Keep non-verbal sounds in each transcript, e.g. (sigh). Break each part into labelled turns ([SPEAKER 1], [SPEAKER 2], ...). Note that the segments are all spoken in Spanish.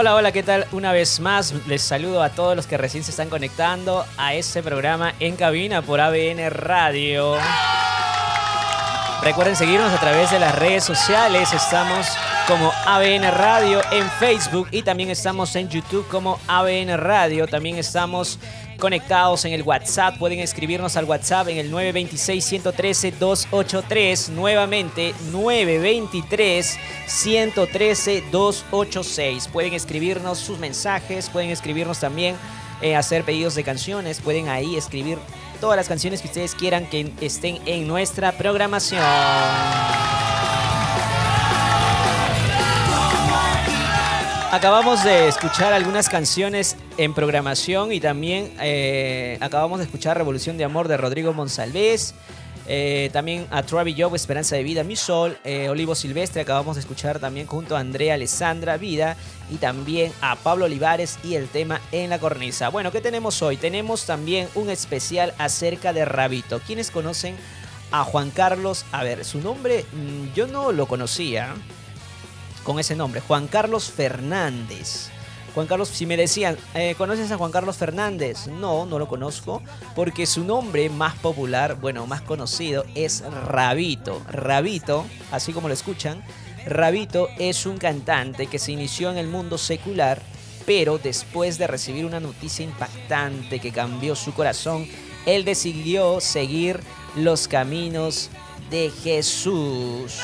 [SPEAKER 1] Hola, hola, ¿qué tal? Una vez más les saludo a todos los que recién se están conectando a este programa en cabina por ABN Radio. Recuerden seguirnos a través de las redes sociales. Estamos como ABN Radio en Facebook y también estamos en YouTube como ABN Radio. También estamos conectados en el WhatsApp. Pueden escribirnos al WhatsApp en el 926-113-283. Nuevamente, 923-113-286. Pueden escribirnos sus mensajes, pueden escribirnos también, eh, hacer pedidos de canciones. Pueden ahí escribir todas las canciones que ustedes quieran que estén en nuestra programación. Acabamos de escuchar algunas canciones en programación y también eh, acabamos de escuchar Revolución de Amor de Rodrigo Monsalvés. Eh, también a Travis Job, Esperanza de Vida, Mi Sol, eh, Olivo Silvestre, acabamos de escuchar también junto a Andrea Alessandra Vida y también a Pablo Olivares y el tema En la Cornisa. Bueno, ¿qué tenemos hoy? Tenemos también un especial acerca de Rabito. ¿Quiénes conocen a Juan Carlos? A ver, su nombre mm, yo no lo conocía con ese nombre, Juan Carlos Fernández. Juan Carlos, si me decían, eh, ¿conoces a Juan Carlos Fernández? No, no lo conozco, porque su nombre más popular, bueno, más conocido es Rabito. Rabito, así como lo escuchan, Rabito es un cantante que se inició en el mundo secular, pero después de recibir una noticia impactante que cambió su corazón, él decidió seguir los caminos de Jesús.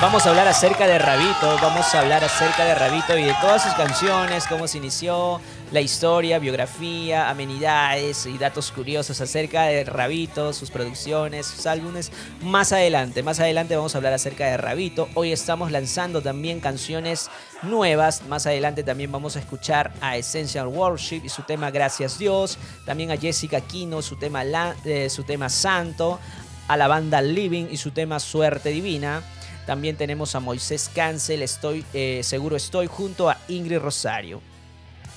[SPEAKER 1] Vamos a hablar acerca de Rabito, vamos a hablar acerca de Rabito y de todas sus canciones, cómo se inició, la historia, biografía, amenidades y datos curiosos acerca de Rabito, sus producciones, sus álbumes. Más adelante, más adelante vamos a hablar acerca de Rabito. Hoy estamos lanzando también canciones nuevas. Más adelante también vamos a escuchar a Essential Worship y su tema Gracias Dios. También a Jessica Quino, su tema, eh, su tema Santo. A la banda Living y su tema Suerte Divina también tenemos a Moisés Cancel, estoy, eh, seguro estoy, junto a Ingrid Rosario.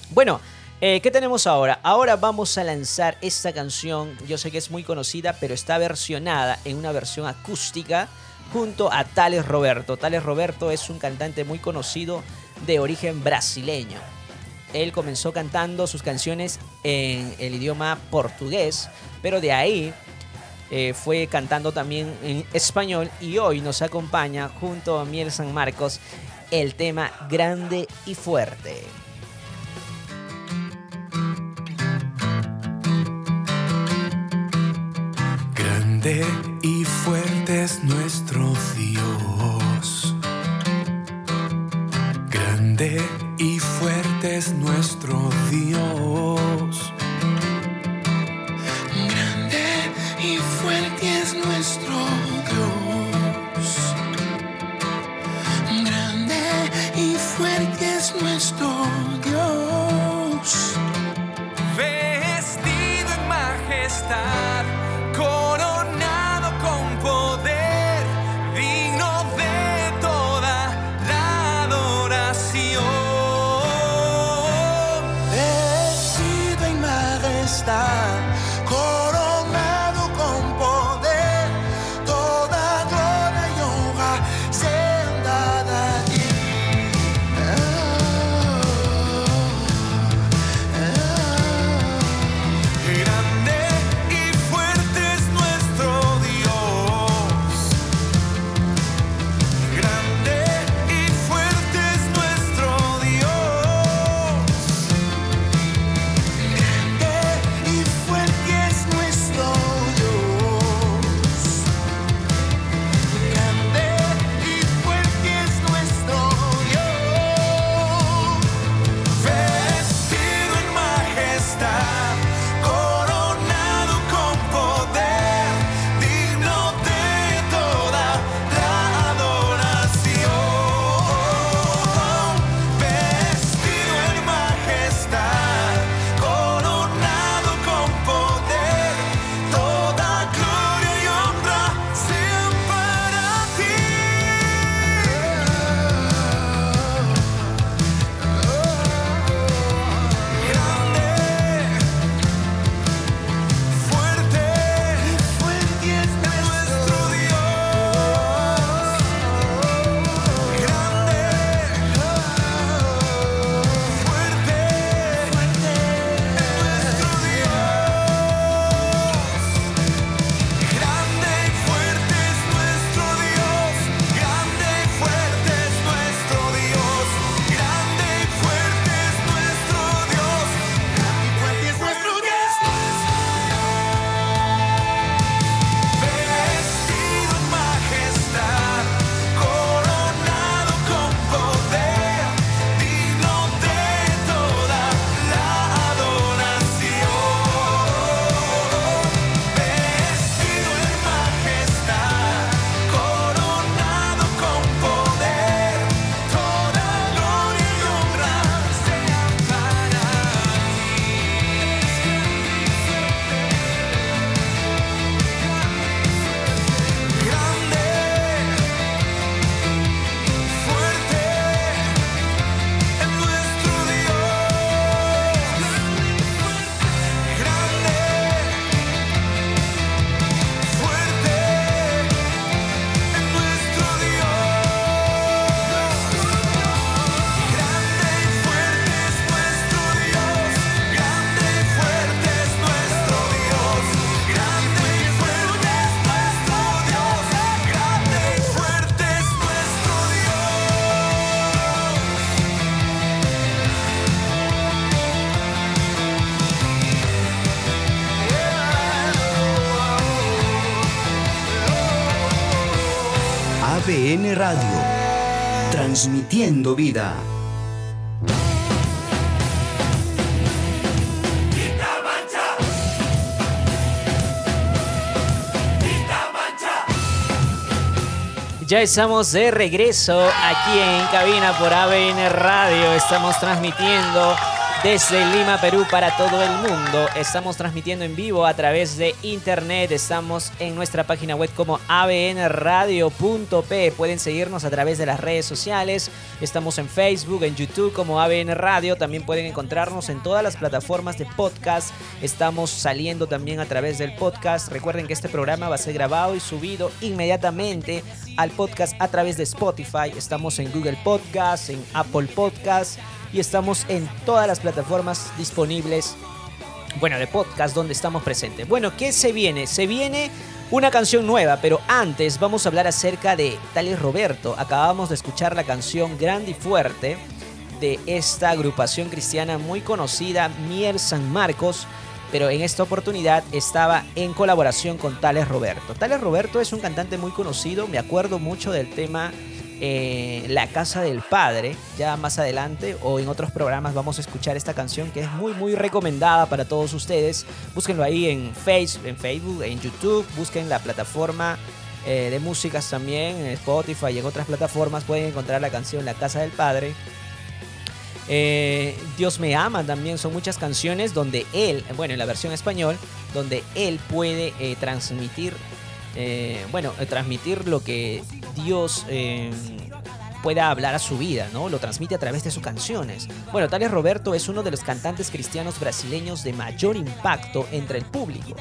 [SPEAKER 1] Bueno, eh, ¿qué tenemos ahora? Ahora vamos a lanzar esta canción, yo sé que es muy conocida, pero está versionada en una versión acústica junto a Tales Roberto. Tales Roberto es un cantante muy conocido de origen brasileño. Él comenzó cantando sus canciones en el idioma portugués, pero de ahí eh, fue cantando también en español y hoy nos acompaña junto a Miel San Marcos el tema Grande y Fuerte.
[SPEAKER 2] Grande y fuerte es nuestro Dios. Grande y fuerte es nuestro Dios. Es nuestro Dios. Vestido en majestad.
[SPEAKER 3] Vida.
[SPEAKER 1] Ya estamos de regreso aquí en cabina por ABN Radio. Estamos transmitiendo desde Lima, Perú, para todo el mundo. Estamos transmitiendo en vivo a través de internet. Estamos en nuestra página web como abnradio.p. Pueden seguirnos a través de las redes sociales. Estamos en Facebook, en YouTube como ABN Radio. También pueden encontrarnos en todas las plataformas de podcast. Estamos saliendo también a través del podcast. Recuerden que este programa va a ser grabado y subido inmediatamente al podcast a través de Spotify. Estamos en Google Podcast, en Apple Podcast y estamos en todas las plataformas disponibles, bueno, de podcast donde estamos presentes. Bueno, ¿qué se viene? Se viene una canción nueva, pero antes vamos a hablar acerca de Tales Roberto. Acabamos de escuchar la canción Grande y Fuerte de esta agrupación cristiana muy conocida, Mier San Marcos, pero en esta oportunidad estaba en colaboración con Tales Roberto. Tales Roberto es un cantante muy conocido, me acuerdo mucho del tema eh, La Casa del Padre. Ya más adelante o en otros programas vamos a escuchar esta canción que es muy muy recomendada para todos ustedes. Búsquenlo ahí en, Facebook, en Facebook, en YouTube, busquen la plataforma eh, de músicas también, en Spotify y en otras plataformas pueden encontrar la canción La Casa del Padre. Eh, Dios me ama también son muchas canciones donde él, bueno, en la versión español, donde él puede transmitir eh, bueno, eh, transmitir lo que Dios eh, pueda hablar a su vida, ¿no? Lo transmite a través de sus canciones. Bueno, Tales Roberto es uno de los cantantes cristianos brasileños de mayor impacto entre el público,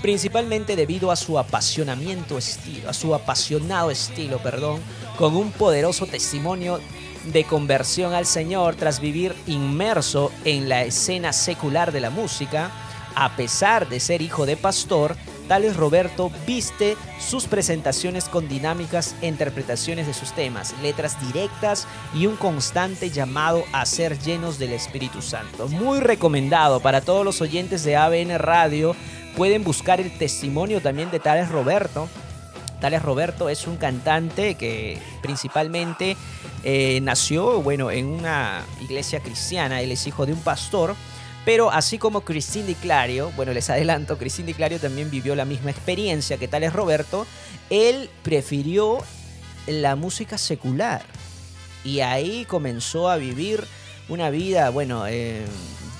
[SPEAKER 1] principalmente debido a su apasionamiento estilo, a su apasionado estilo, perdón, con un poderoso testimonio de conversión al Señor tras vivir inmerso en la escena secular de la música, a pesar de ser hijo de pastor, Tales Roberto viste sus presentaciones con dinámicas e interpretaciones de sus temas, letras directas y un constante llamado a ser llenos del Espíritu Santo. Muy recomendado para todos los oyentes de ABN Radio. Pueden buscar el testimonio también de Tales Roberto. Tales Roberto es un cantante que principalmente eh, nació bueno, en una iglesia cristiana. Él es hijo de un pastor pero así como Cristín Di Clario, bueno, les adelanto, Cristín Di Clario también vivió la misma experiencia que tal es Roberto, él prefirió la música secular. Y ahí comenzó a vivir una vida, bueno, eh,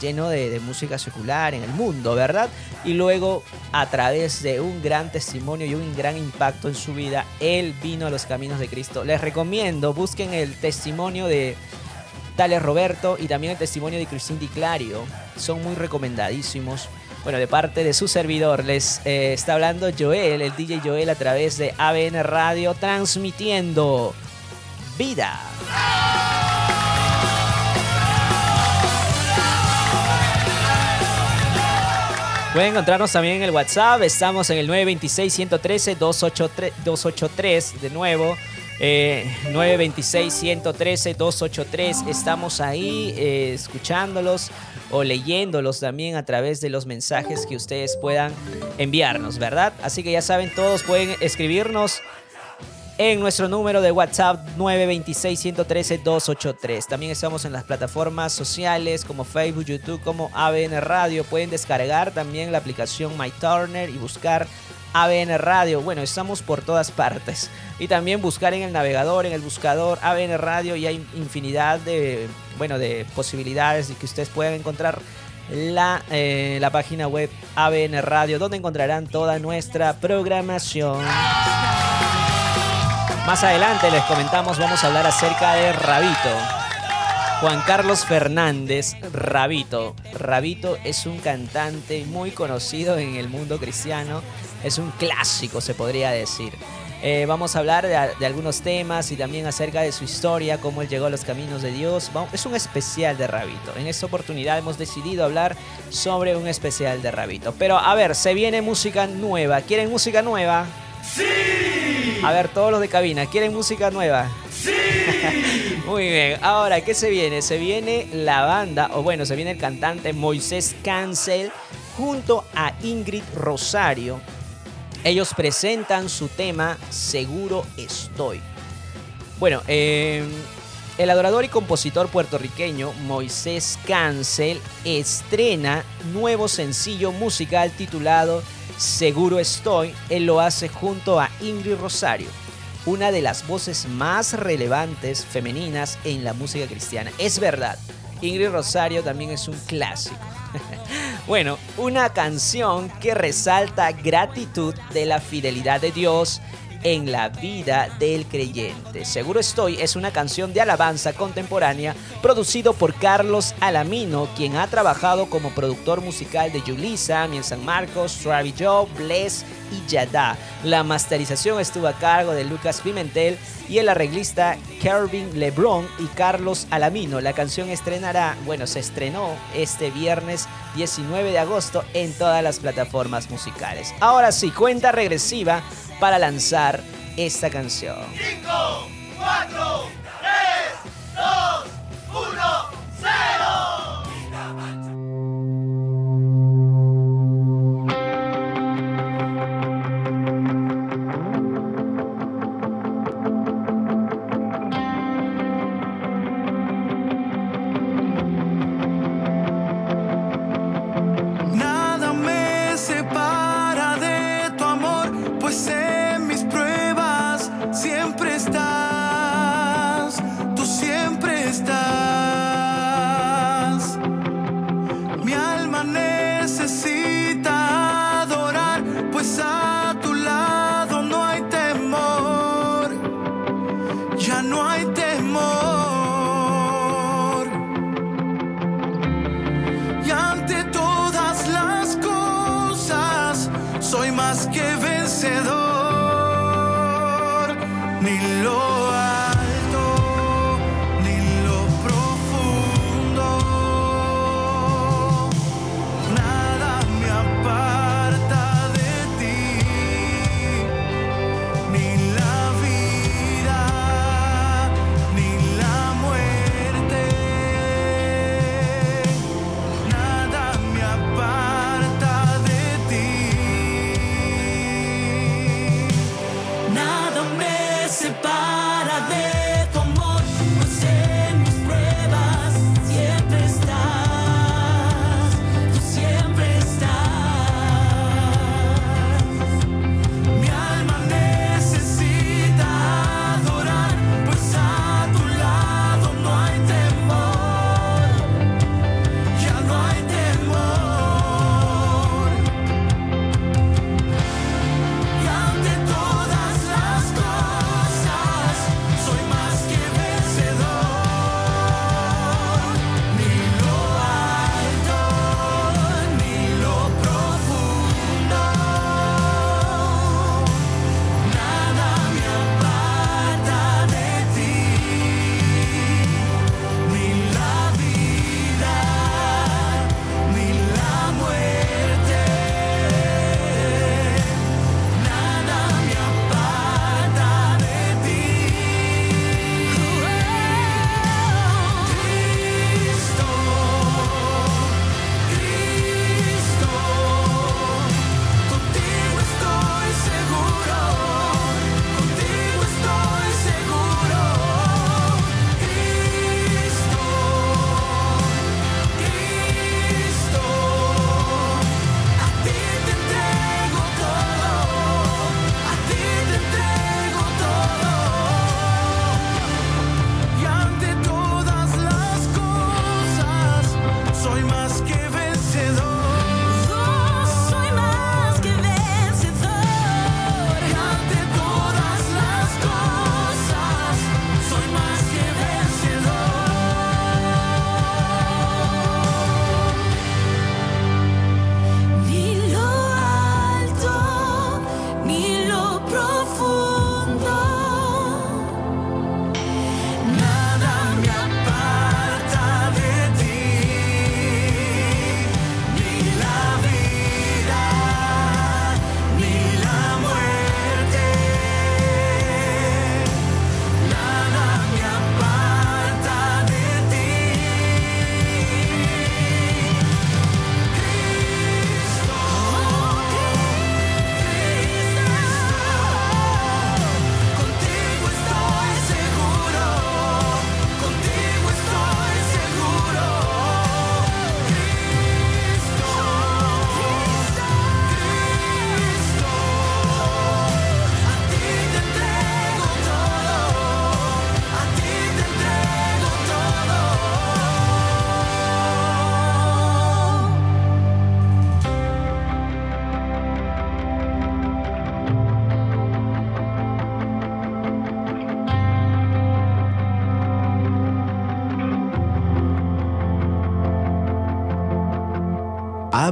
[SPEAKER 1] lleno de, de, música secular en el mundo, ¿verdad? Y luego, a través de un gran testimonio y un gran impacto en su vida, él vino a los caminos de Cristo. Les recomiendo, busquen el testimonio de Tales Roberto y también el testimonio de Cristín Di Clario. Son muy recomendadísimos. Bueno, de parte de su servidor les eh, está hablando Joel, el DJ Joel a través de ABN Radio, transmitiendo vida. Pueden encontrarnos también en el WhatsApp, estamos en el 926-113-283, de nuevo. 926-113-283. Eh, Estamos ahí eh, escuchándolos o leyéndolos también a través de los mensajes que ustedes puedan enviarnos, ¿verdad? Así que ya saben, todos pueden escribirnos en nuestro número de WhatsApp 926-113-283. También estamos en las plataformas sociales como Facebook, YouTube, como ABN Radio. Pueden descargar también la aplicación My Turner y buscar ABN Radio. Bueno, estamos por todas partes. Y también buscar en el navegador, en el buscador ABN Radio y hay infinidad de, bueno, de posibilidades de que ustedes puedan encontrar la, eh, la página web ABN Radio, donde encontrarán toda nuestra programación. Más adelante les comentamos, vamos a hablar acerca de Rabito. Juan Carlos Fernández, Rabito. Rabito es un cantante muy conocido en el mundo cristiano es un clásico, se podría decir. Eh, vamos a hablar de, algunos temas y también acerca de su historia, cómo él llegó a los caminos de Dios. es un especial de Rabito. En esta oportunidad hemos decidido hablar sobre un especial de Rabito. Pero a ver, se viene música nueva. ¿Quieren música nueva?
[SPEAKER 2] ¡Sí!
[SPEAKER 1] A ver, todos los de cabina, ¿quieren música nueva?
[SPEAKER 2] ¡Sí! (laughs)
[SPEAKER 1] Muy bien. Ahora, ¿qué se viene? Se viene la banda, o bueno, se viene el cantante Moisés Cancel junto a Ingrid Rosario ellos presentan su tema Seguro Estoy. Bueno, eh, el adorador y compositor puertorriqueño Moisés Cancel estrena nuevo sencillo musical titulado Seguro Estoy. Él lo hace junto a Ingrid Rosario, una de las voces más relevantes femeninas en la música cristiana. Es verdad, Ingrid Rosario también es un clásico. (laughs) bueno, una canción que resalta gratitud de la fidelidad de Dios en la vida del creyente. Seguro estoy es una canción de alabanza contemporánea producido por Carlos Alamino, quien ha trabajado como productor musical de Yulisa, Mien San Marcos, Travis Joe, Bless y Yada. La masterización estuvo a cargo de Lucas Pimentel y el arreglista Kervin Lebron y Carlos Alamino. La canción estrenará, bueno, se estrenó este viernes 19 de agosto en todas las plataformas musicales. Ahora sí, cuenta regresiva para lanzar esta canción.
[SPEAKER 2] 5, 4, 3, 2, 1, 0.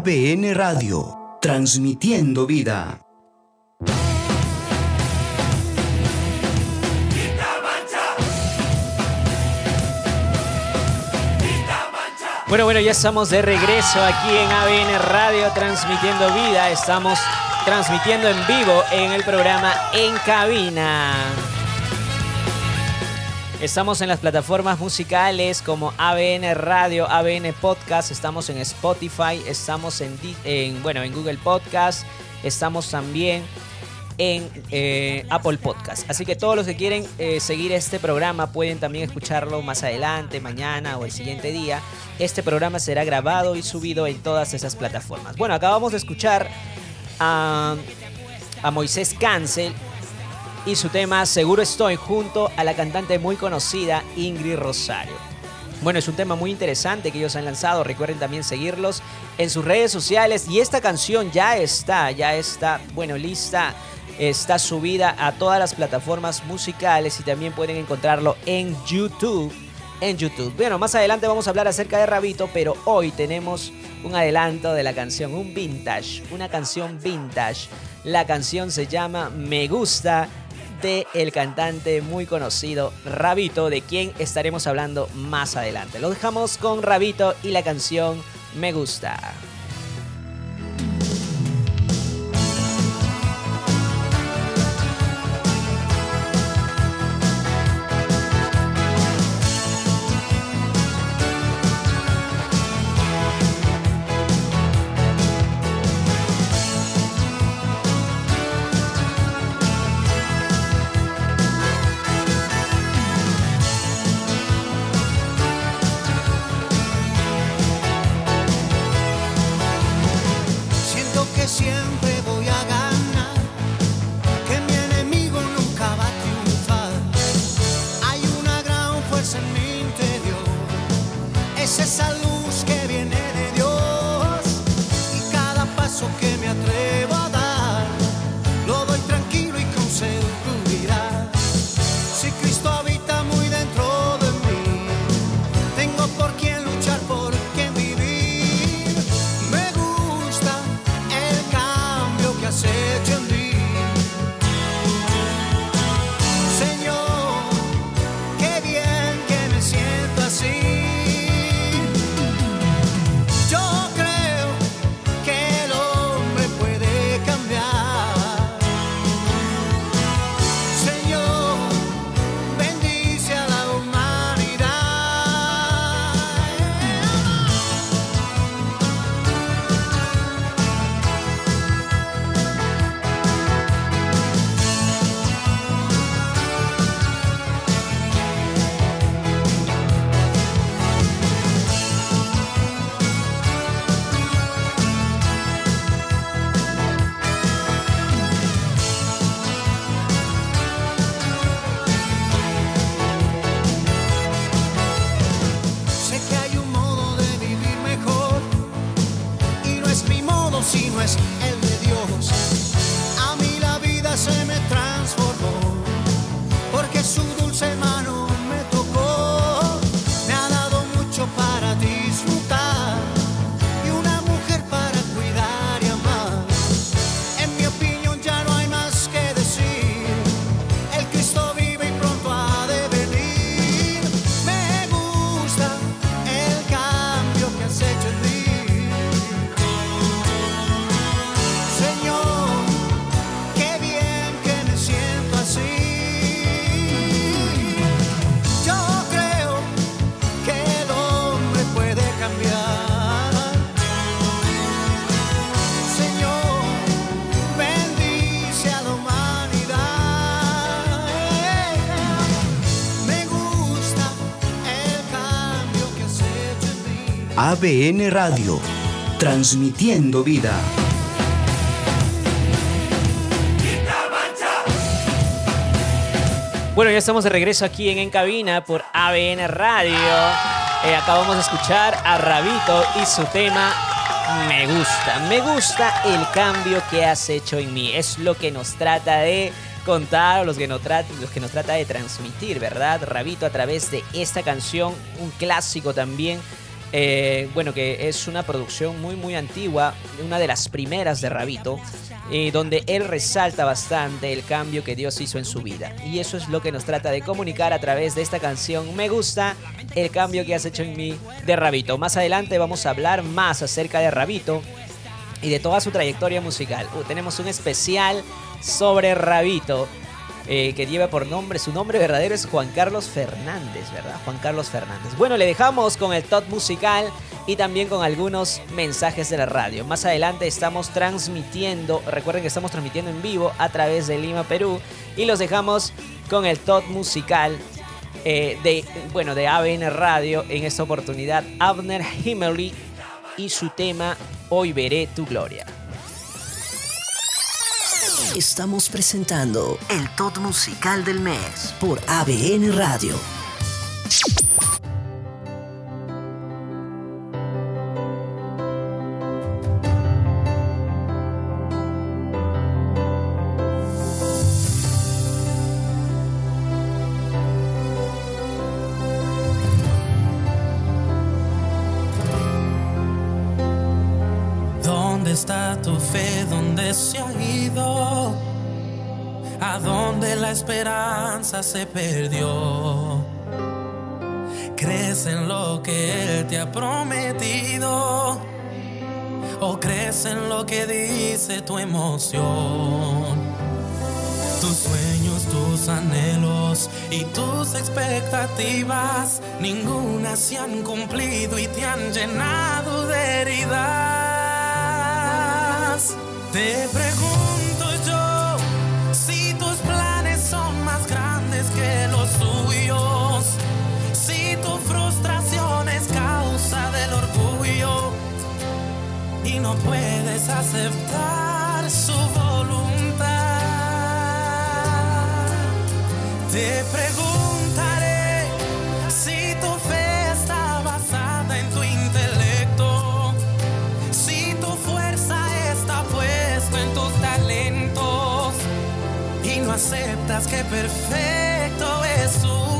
[SPEAKER 4] ABN Radio, transmitiendo vida.
[SPEAKER 1] Bueno, bueno, ya estamos de regreso aquí en ABN Radio transmitiendo vida. Estamos transmitiendo en vivo en el programa En Cabina. Estamos en las plataformas musicales como ABN Radio, ABN Podcast, estamos en Spotify, estamos en, en bueno, en Google Podcast, estamos también en eh, Apple Podcast. Así que todos los que quieren eh, seguir este programa pueden también escucharlo más adelante, mañana o el siguiente día. Este programa será grabado y subido en todas esas plataformas. Bueno, acabamos de escuchar a, a Moisés Cancel y su tema Seguro Estoy junto a la cantante muy conocida Ingrid Rosario. Bueno, es un tema muy interesante que ellos han lanzado. Recuerden también seguirlos en sus redes sociales. Y esta canción ya está, ya está, bueno, lista está subida a todas las plataformas musicales y también pueden encontrarlo en YouTube. En YouTube. Bueno, más adelante vamos a hablar acerca de Rabito, pero hoy tenemos un adelanto de la canción, un vintage, una canción vintage. La canción se llama Me Gusta el cantante muy conocido Rabito, de quien estaremos hablando más adelante. Lo dejamos con Rabito y la canción Me Gusta.
[SPEAKER 4] se me ABN Radio, transmitiendo vida.
[SPEAKER 1] Bueno, ya estamos de regreso aquí en En Cabina por ABN Radio. Eh, acabamos de escuchar a Rabito y su tema Me gusta. Me gusta el cambio que has hecho en mí. Es lo que nos trata de contar los que, nos trata, los que nos trata de transmitir, ¿verdad? Rabito a través de esta canción, un clásico también eh, bueno, que es una producción muy, muy antigua, una de las primeras de Rabito, eh, donde él resalta bastante el cambio que Dios hizo en su vida. Y eso es lo que nos trata de comunicar a través de esta canción. Me gusta el cambio que has hecho en mí de Rabito. Más adelante vamos a hablar más acerca de Rabito y de toda su trayectoria musical. Uh, tenemos un especial sobre Rabito. Eh, que lleva por nombre, su nombre verdadero es Juan Carlos Fernández, ¿verdad? Juan Carlos Fernández. Bueno, le dejamos con el top musical y también con algunos mensajes de la radio. Más adelante estamos transmitiendo, recuerden que estamos transmitiendo en vivo a través de Lima, Perú, y los dejamos con el top musical eh, de, bueno, de ABN Radio en esta oportunidad, Abner Himmelly y su tema Hoy veré tu gloria.
[SPEAKER 5] Estamos presentando el Top Musical del Mes por ABN Radio.
[SPEAKER 6] ¿Dónde está tu fe? ¿Dónde se ha ido? ¿A dónde la esperanza se perdió? ¿Crees en lo que Él te ha prometido? ¿O crees en lo que dice tu emoción? Tus sueños, tus anhelos y tus expectativas, ninguna se han cumplido y te han llenado de heridas. Te pregunto yo si tus planes son más grandes que los suyos, si tu frustración es causa del orgullo y no puedes aceptar su voluntad. Te preguntaré aceptas que perfecto es su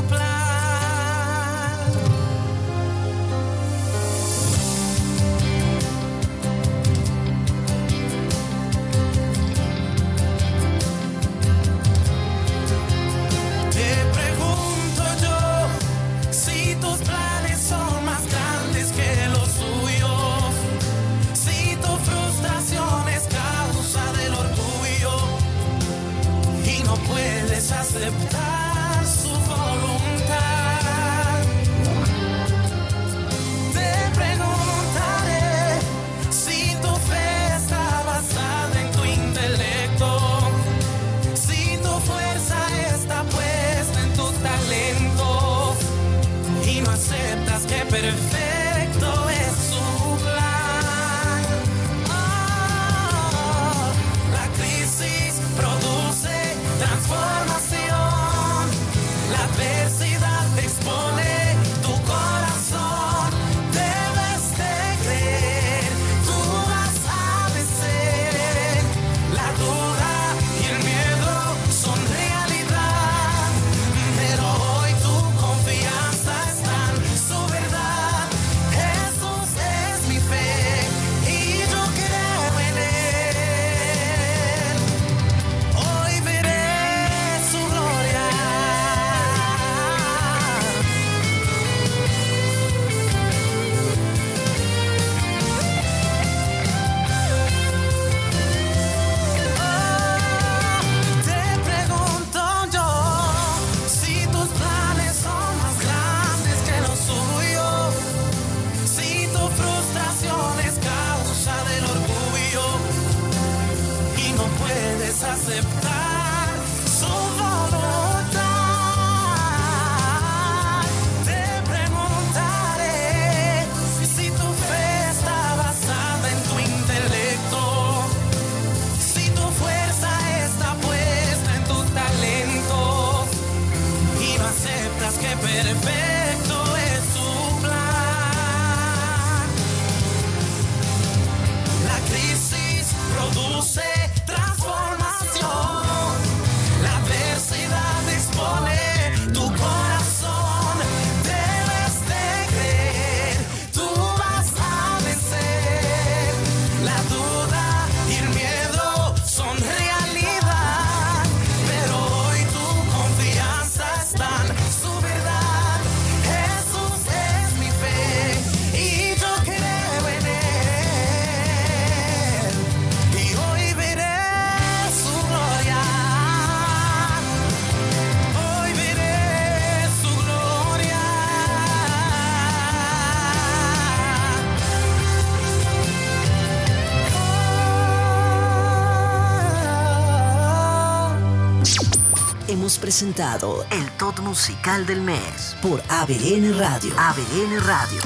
[SPEAKER 5] presentado el top musical del mes por ABN Radio. ABN Radio.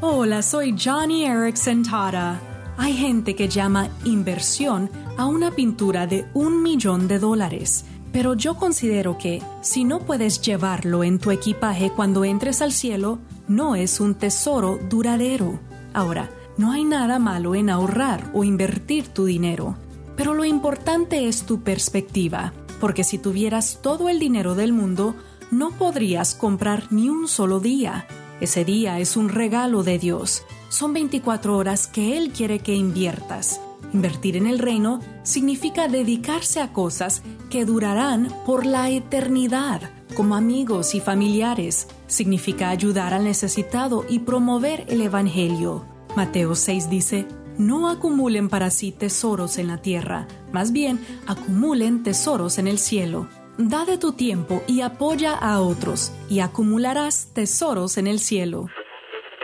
[SPEAKER 7] Hola, soy Johnny Erickson Tara. Hay gente que llama inversión a una pintura de un millón de dólares, pero yo considero que si no puedes llevarlo en tu equipaje cuando entres al cielo, no es un tesoro duradero. Ahora, no hay nada malo en ahorrar o invertir tu dinero, pero lo importante es tu perspectiva, porque si tuvieras todo el dinero del mundo, no podrías comprar ni un solo día. Ese día es un regalo de Dios. Son 24 horas que Él quiere que inviertas. Invertir en el reino significa dedicarse a cosas que durarán por la eternidad, como amigos y familiares. Significa ayudar al necesitado y promover el Evangelio. Mateo 6 dice, no acumulen para sí tesoros en la tierra, más bien acumulen tesoros en el cielo. Da de tu tiempo y apoya a otros, y acumularás tesoros en el cielo.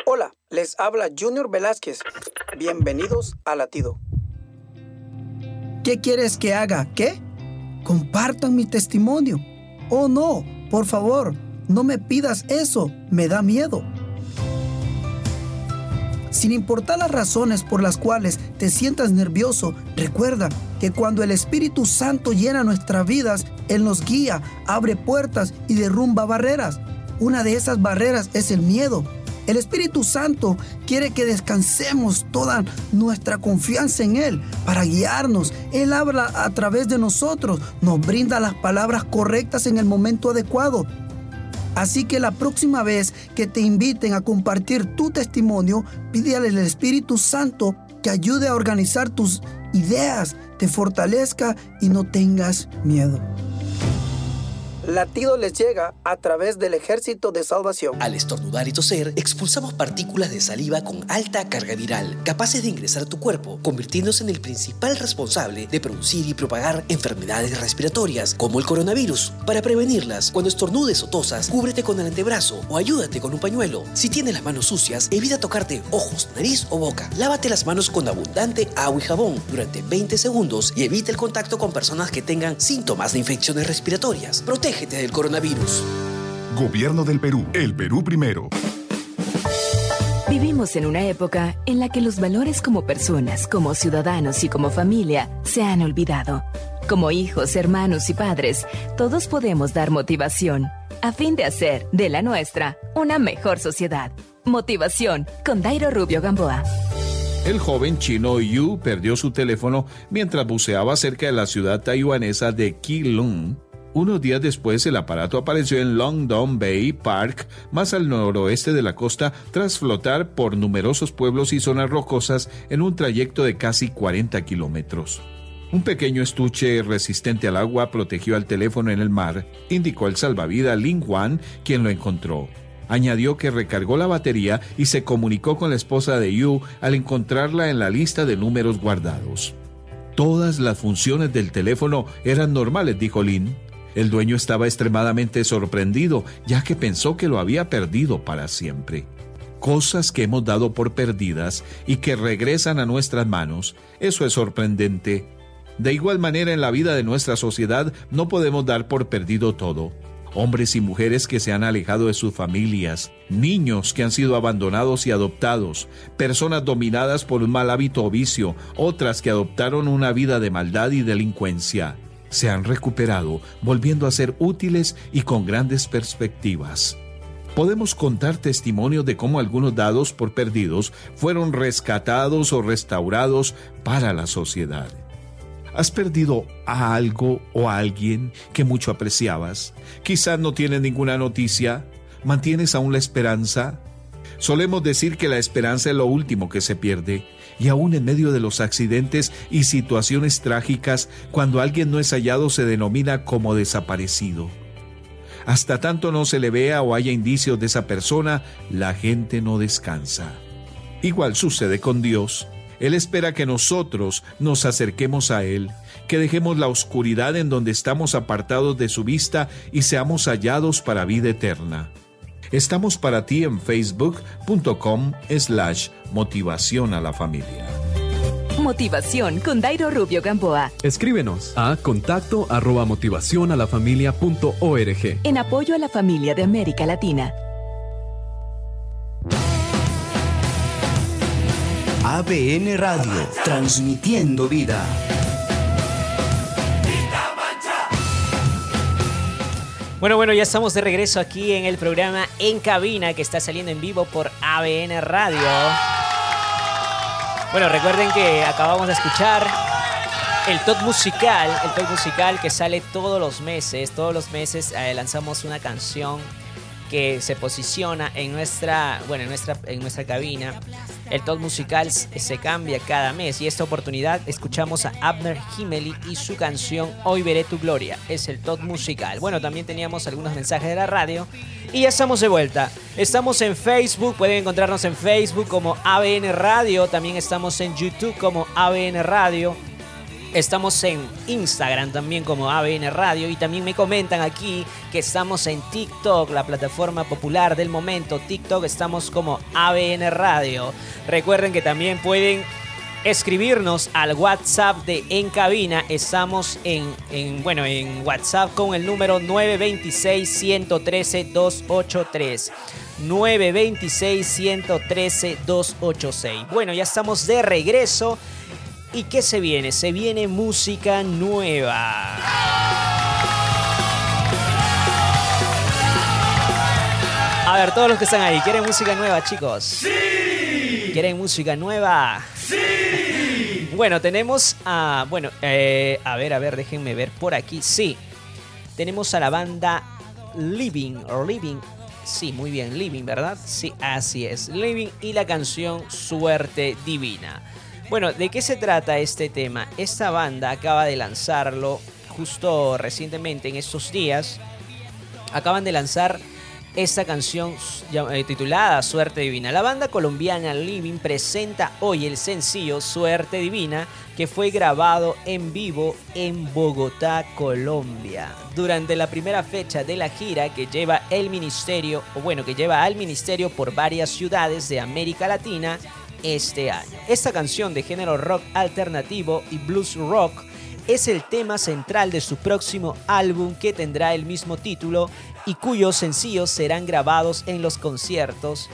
[SPEAKER 8] Hola, les habla Junior Velázquez. Bienvenidos a Latido.
[SPEAKER 9] ¿Qué quieres que haga? ¿Qué? Compartan mi testimonio. Oh no, por favor, no me pidas eso, me da miedo. Sin importar las razones por las cuales te sientas nervioso, recuerda que cuando el Espíritu Santo llena nuestras vidas, Él nos guía, abre puertas y derrumba barreras. Una de esas barreras es el miedo. El Espíritu Santo quiere que descansemos toda nuestra confianza en Él para guiarnos. Él habla a través de nosotros, nos brinda las palabras correctas en el momento adecuado Así que la próxima vez que te inviten a compartir tu testimonio, pídele al Espíritu Santo que ayude a organizar tus ideas, te fortalezca y no tengas miedo.
[SPEAKER 8] Latido les llega a través del ejército de salvación.
[SPEAKER 10] Al estornudar y toser, expulsamos partículas de saliva con alta carga viral, capaces de ingresar a tu cuerpo, convirtiéndose en el principal responsable de producir y propagar enfermedades respiratorias, como el coronavirus. Para prevenirlas, cuando estornudes o tosas, cúbrete con el antebrazo o ayúdate con un pañuelo. Si tienes las manos sucias, evita tocarte ojos, nariz o boca. Lávate las manos con abundante agua y jabón durante 20 segundos y evita el contacto con personas que tengan síntomas de infecciones respiratorias. Protege del coronavirus.
[SPEAKER 11] Gobierno del Perú. El Perú primero.
[SPEAKER 12] Vivimos en una época en la que los valores como personas, como ciudadanos y como familia se han olvidado. Como hijos, hermanos y padres, todos podemos dar motivación a fin de hacer de la nuestra una mejor sociedad. Motivación con Dairo Rubio Gamboa.
[SPEAKER 13] El joven chino Yu perdió su teléfono mientras buceaba cerca de la ciudad taiwanesa de Keelung unos días después, el aparato apareció en Longdon Bay Park, más al noroeste de la costa, tras flotar por numerosos pueblos y zonas rocosas en un trayecto de casi 40 kilómetros. Un pequeño estuche resistente al agua protegió al teléfono en el mar, indicó el salvavidas Ling Wan, quien lo encontró. Añadió que recargó la batería y se comunicó con la esposa de Yu al encontrarla en la lista de números guardados. Todas las funciones del teléfono eran normales, dijo Lin. El dueño estaba extremadamente sorprendido, ya que pensó que lo había perdido para siempre. Cosas que hemos dado por perdidas y que regresan a nuestras manos, eso es sorprendente. De igual manera en la vida de nuestra sociedad no podemos dar por perdido todo. Hombres y mujeres que se han alejado de sus familias, niños que han sido abandonados y adoptados, personas dominadas por un mal hábito o vicio, otras que adoptaron una vida de maldad y delincuencia se han recuperado, volviendo a ser útiles y con grandes perspectivas. Podemos contar testimonios de cómo algunos dados por perdidos fueron rescatados o restaurados para la sociedad. ¿Has perdido a algo o a alguien que mucho apreciabas? Quizás no tienes ninguna noticia. ¿Mantienes aún la esperanza? Solemos decir que la esperanza es lo último que se pierde, y aún en medio de los accidentes y situaciones trágicas, cuando alguien no es hallado se denomina como desaparecido. Hasta tanto no se le vea o haya indicios de esa persona, la gente no descansa. Igual sucede con Dios. Él espera que nosotros nos acerquemos a Él, que dejemos la oscuridad en donde estamos apartados de su vista y seamos hallados para vida eterna. Estamos para ti en facebook.com slash motivación a la familia.
[SPEAKER 12] Motivación con Dairo Rubio Gamboa.
[SPEAKER 14] Escríbenos a contacto arroba motivación a la familia punto org.
[SPEAKER 12] En apoyo a la familia de América Latina.
[SPEAKER 3] ABN Radio, transmitiendo vida.
[SPEAKER 1] Bueno, bueno, ya estamos de regreso aquí en el programa En Cabina que está saliendo en vivo por ABN Radio. Bueno, recuerden que acabamos de escuchar el top musical, el top musical que sale todos los meses. Todos los meses eh, lanzamos una canción que se posiciona en nuestra, bueno, en nuestra, en nuestra cabina. El top musical se cambia cada mes y esta oportunidad escuchamos a Abner Himmeli y su canción Hoy veré tu gloria. Es el top musical. Bueno, también teníamos algunos mensajes de la radio y ya estamos de vuelta. Estamos en Facebook, pueden encontrarnos en Facebook como ABN Radio, también estamos en YouTube como ABN Radio. Estamos en Instagram también como ABN Radio y también me comentan aquí que estamos en TikTok, la plataforma popular del momento. TikTok estamos como ABN Radio. Recuerden que también pueden escribirnos al WhatsApp de En Cabina. Estamos en, en, bueno, en WhatsApp con el número 926-113-283. 926-113-286. Bueno, ya estamos de regreso. ¿Y qué se viene? Se viene música nueva. A ver, todos los que están ahí, ¿quieren música nueva, chicos?
[SPEAKER 2] ¡Sí!
[SPEAKER 1] ¿Quieren música nueva?
[SPEAKER 2] ¡Sí!
[SPEAKER 1] Bueno, tenemos a. Bueno, eh, a ver, a ver, déjenme ver por aquí. Sí. Tenemos a la banda Living, Living. Sí, muy bien, Living, ¿verdad? Sí, así es. Living y la canción Suerte Divina. Bueno, ¿de qué se trata este tema? Esta banda acaba de lanzarlo justo recientemente en estos días. Acaban de lanzar esta canción eh, titulada Suerte Divina. La banda colombiana Living presenta hoy el sencillo Suerte Divina que fue grabado en vivo en Bogotá, Colombia. Durante la primera fecha de la gira que lleva el ministerio, o bueno, que lleva al ministerio por varias ciudades de América Latina este año. Esta canción de género rock alternativo y blues rock es el tema central de su próximo álbum que tendrá el mismo título y cuyos sencillos serán grabados en los conciertos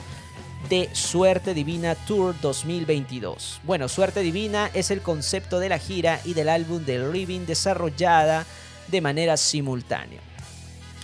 [SPEAKER 1] de Suerte Divina Tour 2022. Bueno, Suerte Divina es el concepto de la gira y del álbum de Living desarrollada de manera simultánea.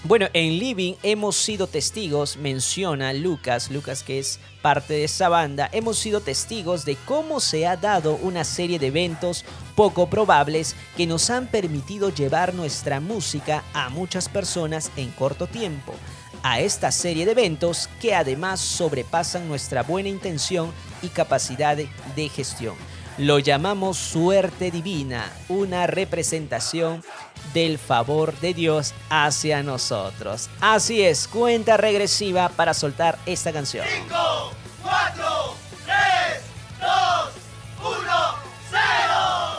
[SPEAKER 1] Bueno, en Living hemos sido testigos, menciona Lucas, Lucas que es parte de esa banda, hemos sido testigos de cómo se ha dado una serie de eventos poco probables que nos han permitido llevar nuestra música a muchas personas en corto tiempo. A esta serie de eventos que además sobrepasan nuestra buena intención y capacidad de, gestión. Lo llamamos suerte divina, una representación del favor de Dios hacia nosotros. Así es, cuenta regresiva para soltar esta canción.
[SPEAKER 2] 5, 4, 3, 2, 1, 0.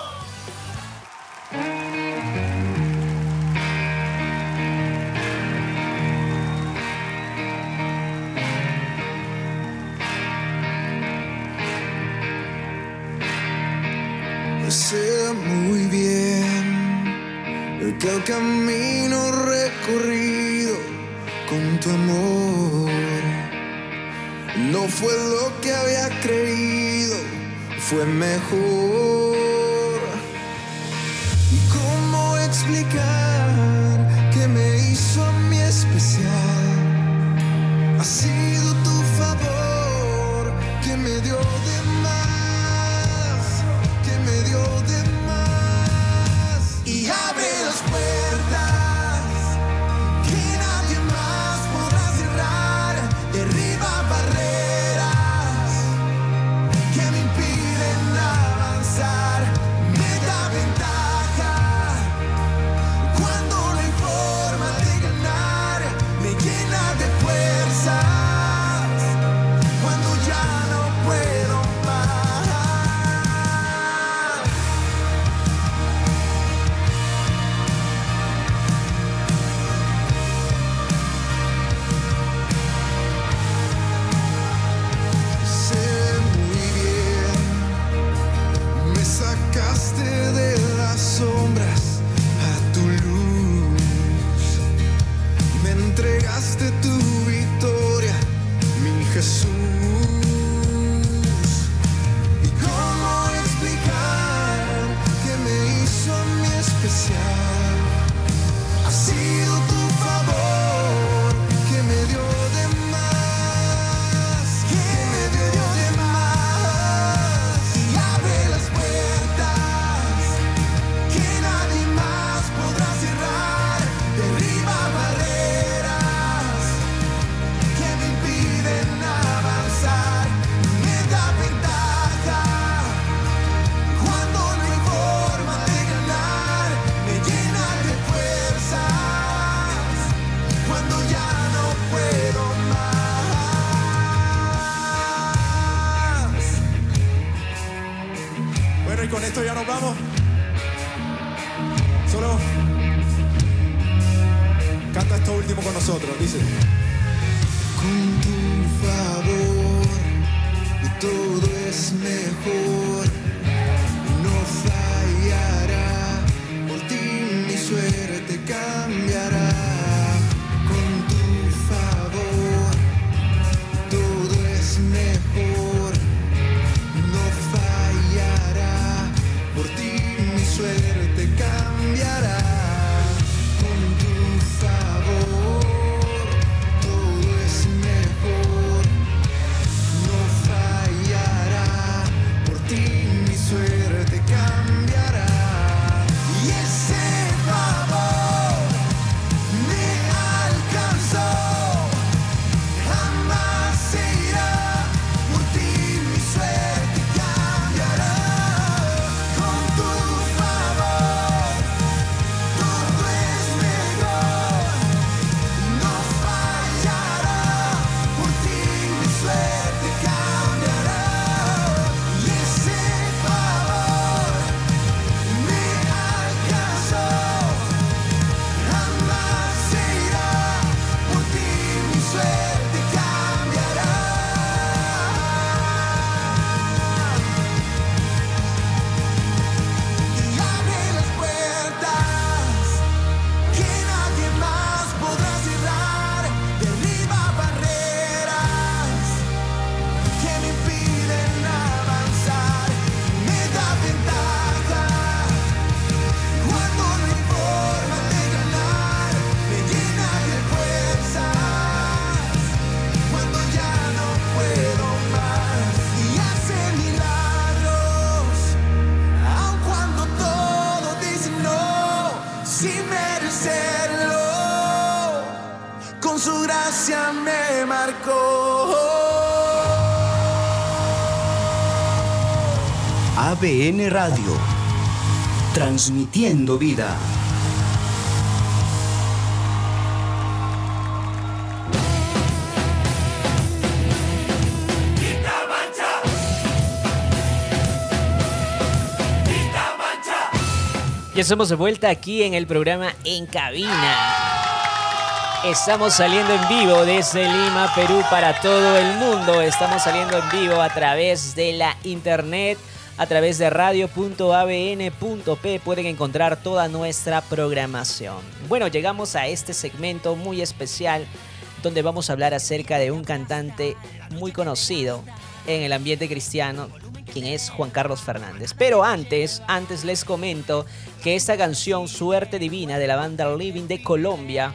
[SPEAKER 15] Sé muy bien que el camino recorrido con tu amor no fue lo que había creído, fue mejor. ¿Y cómo explicar que me hizo a mí especial? Ha
[SPEAKER 3] Transmitiendo vida.
[SPEAKER 1] Ya estamos de vuelta aquí en el programa En Cabina. Estamos saliendo en vivo desde Lima, Perú, para todo el mundo. Estamos saliendo en vivo a través de la internet, a través de radio.abn.p. Pueden encontrar toda nuestra programación. Bueno, llegamos a este segmento muy especial donde vamos a hablar acerca de un cantante muy conocido en el ambiente cristiano, quien es Juan Carlos Fernández. Pero antes, antes les comento que esta canción Suerte Divina de la banda Living de Colombia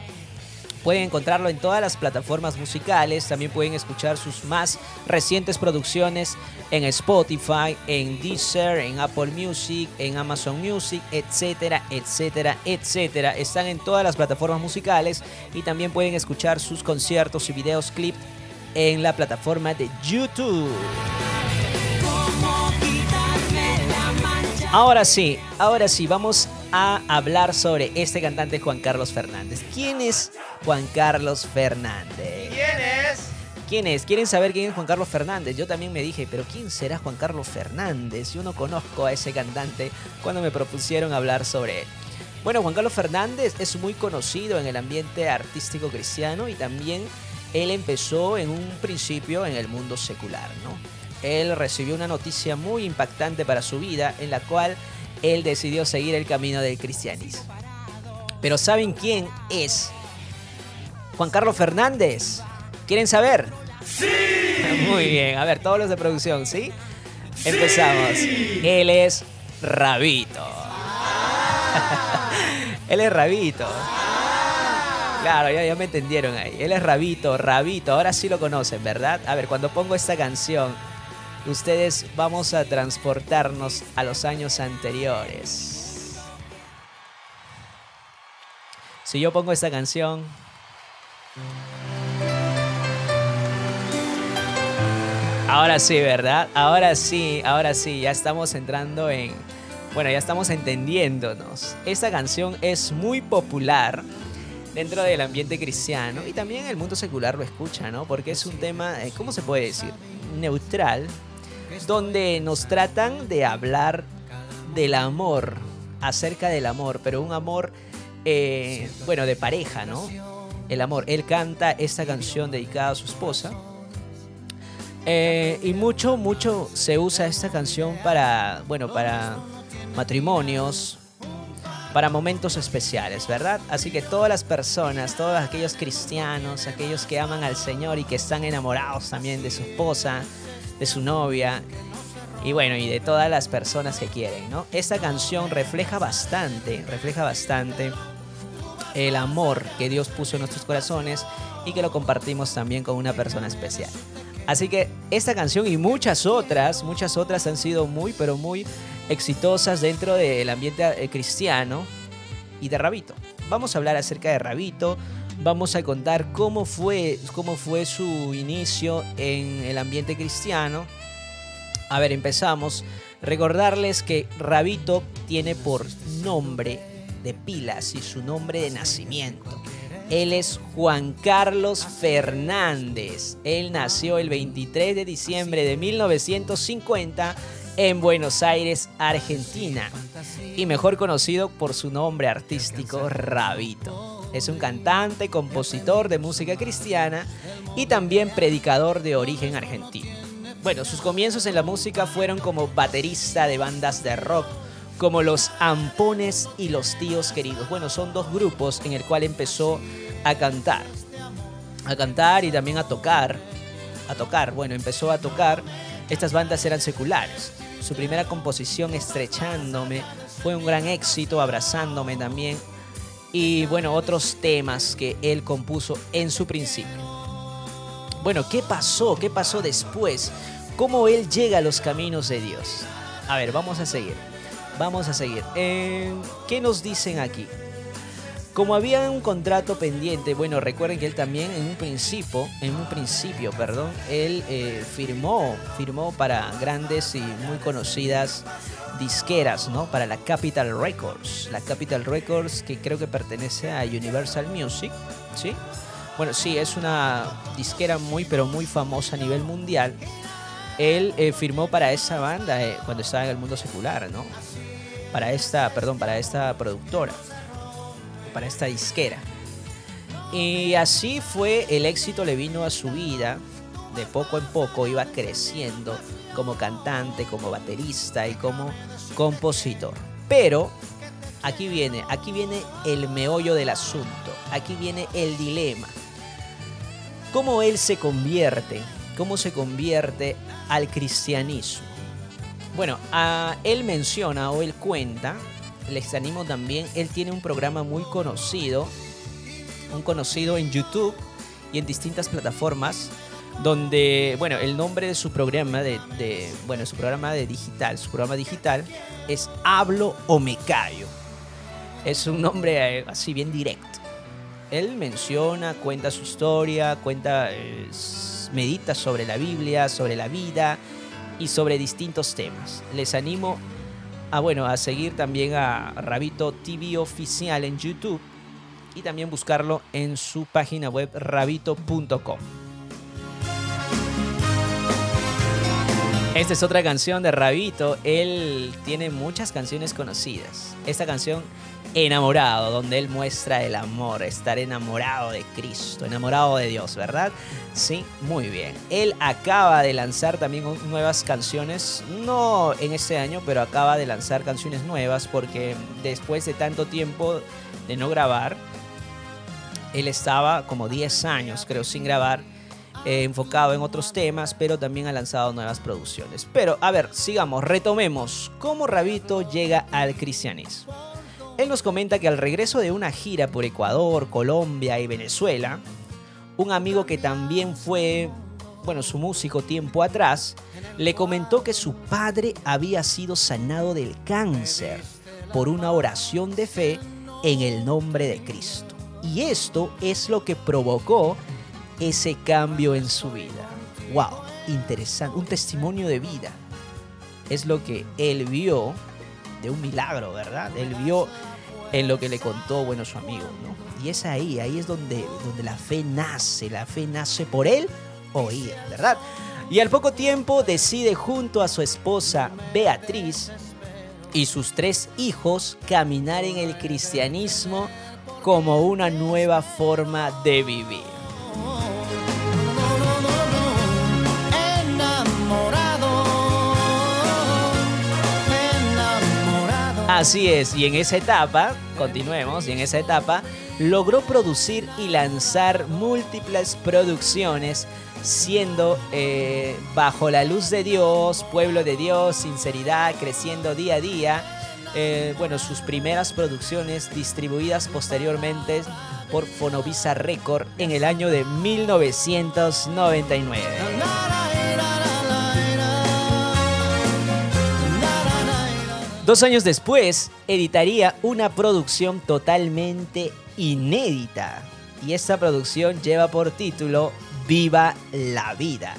[SPEAKER 1] pueden encontrarlo en todas las plataformas musicales, también pueden escuchar sus más recientes producciones en Spotify, en Deezer, en Apple Music, en Amazon Music, etcétera, etcétera, etcétera. Están en todas las plataformas musicales y también pueden escuchar sus conciertos y videos clip en la plataforma de YouTube. Ahora sí, ahora sí, vamos a hablar sobre este cantante Juan Carlos Fernández. ¿Quién es Juan Carlos Fernández?
[SPEAKER 2] ¿Quién es?
[SPEAKER 1] ¿Quién es? ¿Quieren saber quién es Juan Carlos Fernández? Yo también me dije, pero ¿quién será Juan Carlos Fernández? Yo no conozco a ese cantante cuando me propusieron hablar sobre él. Bueno, Juan Carlos Fernández es muy conocido en el ambiente artístico cristiano y también él empezó en un principio en el mundo secular, ¿no? Él recibió una noticia muy impactante para su vida en la cual él decidió seguir el camino del cristianismo. Pero ¿saben quién es? Juan Carlos Fernández. ¿Quieren saber?
[SPEAKER 2] ¡Sí!
[SPEAKER 1] Muy bien, a ver, todos los de producción, ¿sí? Empezamos. Él es Rabito. (laughs) Él es Rabito. Claro, ya, ya me entendieron ahí. Él es Rabito, Rabito. Ahora sí lo conocen, ¿verdad? A ver, cuando pongo esta canción, ustedes vamos a transportarnos a los años anteriores. Si yo pongo esta canción... Ahora sí, ¿verdad? Ahora sí, ahora sí, ya estamos entrando en... Bueno, ya estamos entendiéndonos. Esta canción es muy popular dentro del ambiente cristiano y también el mundo secular lo escucha, ¿no? Porque es un tema, eh, ¿cómo se puede decir? Neutral, donde nos tratan de hablar del amor, acerca del amor, pero un amor, eh, bueno, de pareja, ¿no? El amor. Él canta esta canción dedicada a su esposa. Eh, y mucho, mucho se usa esta canción para, bueno, para matrimonios, para momentos especiales, ¿verdad? Así que todas las personas, todos aquellos cristianos, aquellos que aman al Señor y que están enamorados también de su esposa, de su novia, y bueno, y de todas las personas que quieren, ¿no? Esta canción refleja bastante, refleja bastante el amor que Dios puso en nuestros corazones y que lo compartimos también con una persona especial. Así que esta canción y muchas otras, muchas otras han sido muy, pero muy exitosas dentro del ambiente eh, cristiano y de Rabito. Vamos a hablar acerca de Rabito, vamos a contar cómo fue, cómo fue su inicio en el ambiente cristiano. A ver, empezamos. Recordarles que Rabito tiene por nombre de pilas y su nombre de nacimiento. Él es Juan Carlos Fernández. Él nació el 23 de diciembre de 1950 en Buenos Aires, Argentina. Y mejor conocido por su nombre artístico, Rabito. Es un cantante, compositor de música cristiana y también predicador de origen argentino. Bueno, sus comienzos en la música fueron como baterista de bandas de rock, como los Ampones y los Tíos Queridos. Bueno, son dos grupos en el cual empezó a cantar. A cantar y también a tocar. A tocar, bueno, empezó a tocar. Estas bandas eran seculares. Su primera composición, Estrechándome, fue un gran éxito, Abrazándome también. Y bueno, otros temas que él compuso en su principio. Bueno, ¿qué pasó? ¿Qué pasó después? ¿Cómo él llega a los caminos de Dios? A ver, vamos a seguir. Vamos a seguir. Eh, ¿Qué nos dicen aquí? Como había un contrato pendiente, bueno, recuerden que él también en un principio, en un principio, perdón, él eh, firmó, firmó para grandes y muy conocidas disqueras, ¿no? Para la Capital Records, la Capital Records que creo que pertenece a Universal Music, ¿sí? Bueno, sí, es una disquera muy, pero muy famosa a nivel mundial. Él eh, firmó para esa banda eh, cuando estaba en el mundo secular, ¿no? Para esta, perdón, para esta productora, para esta disquera. Y así fue, el éxito le vino a su vida, de poco en poco iba creciendo como cantante, como baterista y como compositor. Pero aquí viene, aquí viene el meollo del asunto, aquí viene el dilema. ¿Cómo él se convierte? ¿Cómo se convierte al cristianismo? Bueno, él menciona o él cuenta, les animo también, él tiene un programa muy conocido, un conocido en YouTube y en distintas plataformas, donde, bueno, el nombre de su programa, de, bueno, su programa de digital, su programa digital es Hablo o me callo. Es un nombre eh, así bien directo. Él menciona, cuenta su historia, cuenta, eh, medita sobre la Biblia, sobre la vida y sobre distintos temas. Les animo a, bueno, a seguir también a Rabito TV Oficial en YouTube y también buscarlo en su página web rabito.com. Esta es otra canción de Rabito. Él tiene muchas canciones conocidas. Esta canción Enamorado, donde él muestra el amor, estar enamorado de Cristo, enamorado de Dios, ¿verdad? Sí, muy bien. Él acaba de lanzar también nuevas canciones, no en este año, pero acaba de lanzar canciones nuevas porque después de tanto tiempo de no grabar, él estaba como 10 años, creo, sin grabar eh, enfocado en otros temas, pero también ha lanzado nuevas producciones. Pero, a ver, sigamos, retomemos cómo Rabito llega al cristianismo. Él nos comenta que al regreso de una gira por Ecuador, Colombia y Venezuela, un amigo que también fue, bueno, su músico tiempo atrás, le comentó que su padre había sido sanado del cáncer por una oración de fe en el nombre de Cristo. Y esto es lo que provocó ese cambio en su vida. ¡Wow! Interesante. Un testimonio de vida. Es lo que él vio de un milagro, ¿verdad? Él vio en lo que le contó, bueno, su amigo, ¿no? Y es ahí, ahí es donde, donde la fe nace. La fe nace por él oír, ¿verdad? Y al poco tiempo decide junto a su esposa Beatriz y sus tres hijos caminar en el cristianismo como una nueva forma de vivir. Así es, y en esa etapa, continuemos, y en esa etapa logró producir y lanzar múltiples producciones, siendo eh, Bajo la Luz de Dios, Pueblo de Dios, Sinceridad, creciendo día a día. Eh, bueno, sus primeras producciones distribuidas posteriormente por Fonovisa Record en el año de 1999. Dos años después, editaría una producción totalmente inédita. Y esta producción lleva por título Viva la Vida.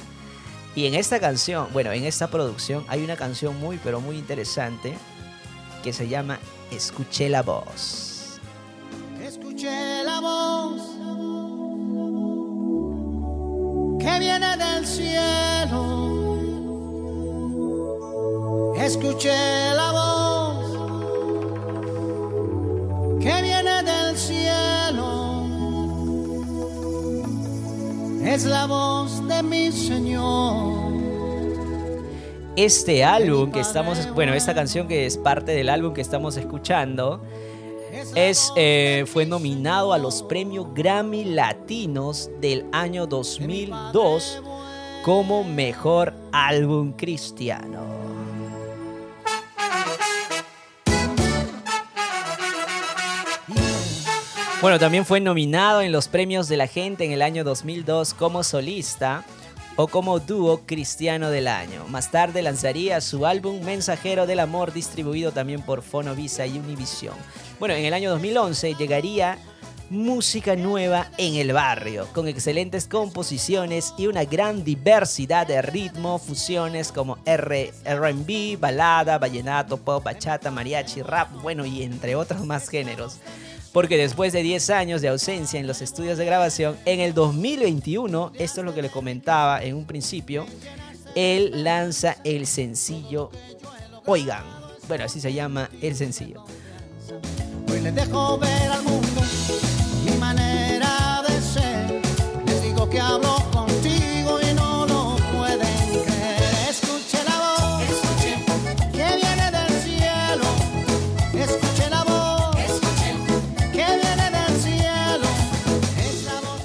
[SPEAKER 1] Y en esta canción, bueno, en esta producción hay una canción muy, pero muy interesante que se llama Escuché la voz.
[SPEAKER 4] Escuché la voz que viene del cielo. Escuché la voz que viene del cielo. Es la voz de mi Señor.
[SPEAKER 1] Este álbum que estamos, bueno, esta canción que es parte del álbum que estamos escuchando, es, eh, fue nominado a los premios Grammy Latinos del año 2002 como mejor álbum cristiano. Bueno, también fue nominado en los premios de la gente en el año 2002 como solista o como dúo cristiano del año. Más tarde lanzaría su álbum Mensajero del Amor, distribuido también por Fonovisa y Univision. Bueno, en el año 2011 llegaría música nueva en el barrio, con excelentes composiciones y una gran diversidad de ritmo, fusiones como RB, balada, vallenato, pop, bachata, mariachi, rap, bueno, y entre otros más géneros porque después de 10 años de ausencia en los estudios de grabación, en el 2021, esto es lo que le comentaba en un principio, él lanza el sencillo Oigan. Bueno, así se llama el sencillo.
[SPEAKER 4] Hoy les dejo ver al mundo mi manera de ser. Les digo que hablo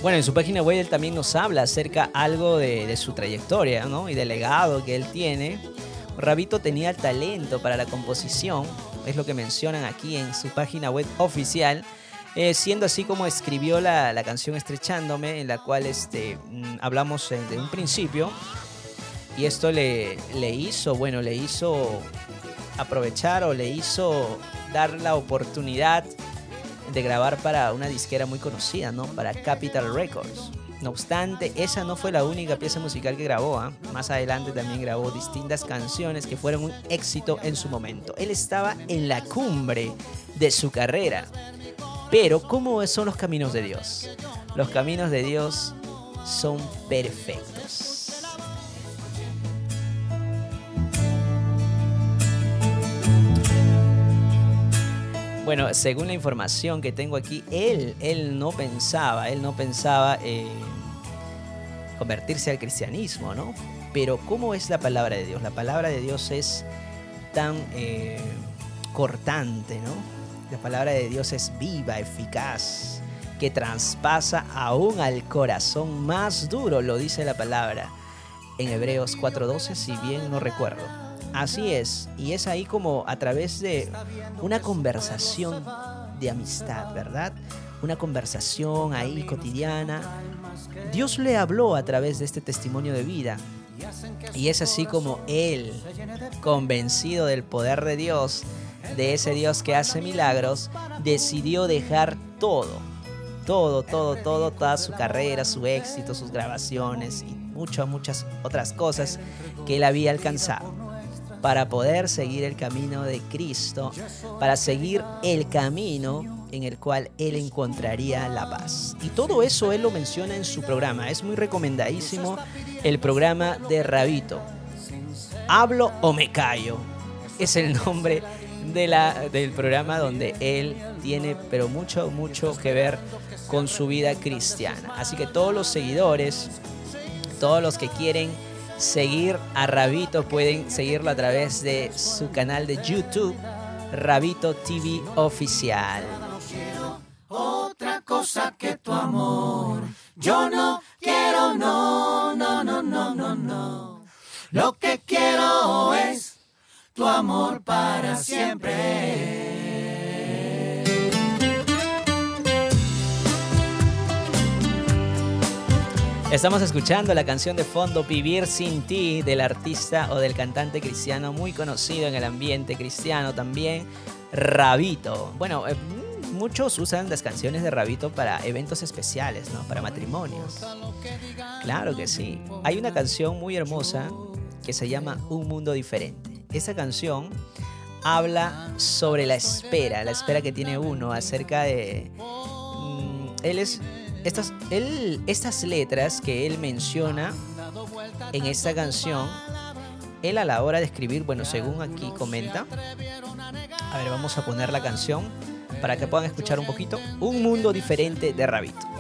[SPEAKER 1] Bueno, en su página web él también nos habla acerca algo de, su trayectoria ¿no? y del legado que él tiene. Rabito tenía talento para la composición, es lo que mencionan aquí en su página web oficial. Eh, siendo así como escribió la, la, canción Estrechándome, en la cual este, mm, hablamos de un principio. Y esto le, le hizo, bueno, le hizo aprovechar o le hizo dar la oportunidad de grabar para una disquera muy conocida, ¿no? Para Capital Records. No obstante, esa no fue la única pieza musical que grabó. ¿eh? Más adelante también grabó distintas canciones que fueron un éxito en su momento. Él estaba en la cumbre de su carrera. Pero, ¿cómo son los caminos de Dios? Los caminos de Dios son perfectos. Bueno, según la información que tengo aquí, él, él no pensaba, él no pensaba eh, convertirse al cristianismo, ¿no? Pero ¿cómo es la palabra de Dios? La palabra de Dios es tan eh, cortante, ¿no? La palabra de Dios es viva, eficaz, que traspasa aún al corazón más duro, lo dice la palabra en Hebreos 4:12, si bien no recuerdo. Así es, y es ahí como a través de una conversación de amistad, ¿verdad? Una conversación ahí cotidiana. Dios le habló a través de este testimonio de vida. Y es así como él, convencido del poder de Dios, de ese Dios que hace milagros, decidió dejar todo, todo, todo, todo, toda su carrera, su éxito, sus grabaciones y muchas, muchas otras cosas que él había alcanzado para poder seguir el camino de Cristo, para seguir el camino en el cual Él encontraría la paz. Y todo eso Él lo menciona en su programa. Es muy recomendadísimo el programa de Rabito. Hablo o me callo. es el nombre de la, del programa donde él tiene, pero mucho, mucho que ver con su vida cristiana. Así que todos los seguidores, todos los que quieren seguir a Rabito pueden seguirlo a través de su canal de YouTube, Rabito TV Oficial.
[SPEAKER 4] Otra cosa que tu amor. Yo no quiero, no, no, no, no, no, no. Lo que quiero es tu amor para siempre.
[SPEAKER 1] Estamos escuchando la canción de fondo Vivir sin ti del artista o del cantante cristiano muy conocido en el ambiente cristiano también, Rabito. Bueno, eh, muchos usan las canciones de Rabito para eventos especiales, ¿no? Para matrimonios. Claro que sí. Hay una canción muy hermosa que se llama Un Mundo Diferente. Esa canción habla sobre la espera, la espera que tiene uno acerca de... mm, él es... Estas, él, estas letras que él menciona en esta canción, él a la hora de escribir, bueno, según aquí comenta, a ver, vamos a poner la canción para que puedan escuchar un poquito. Un mundo diferente de Rabito.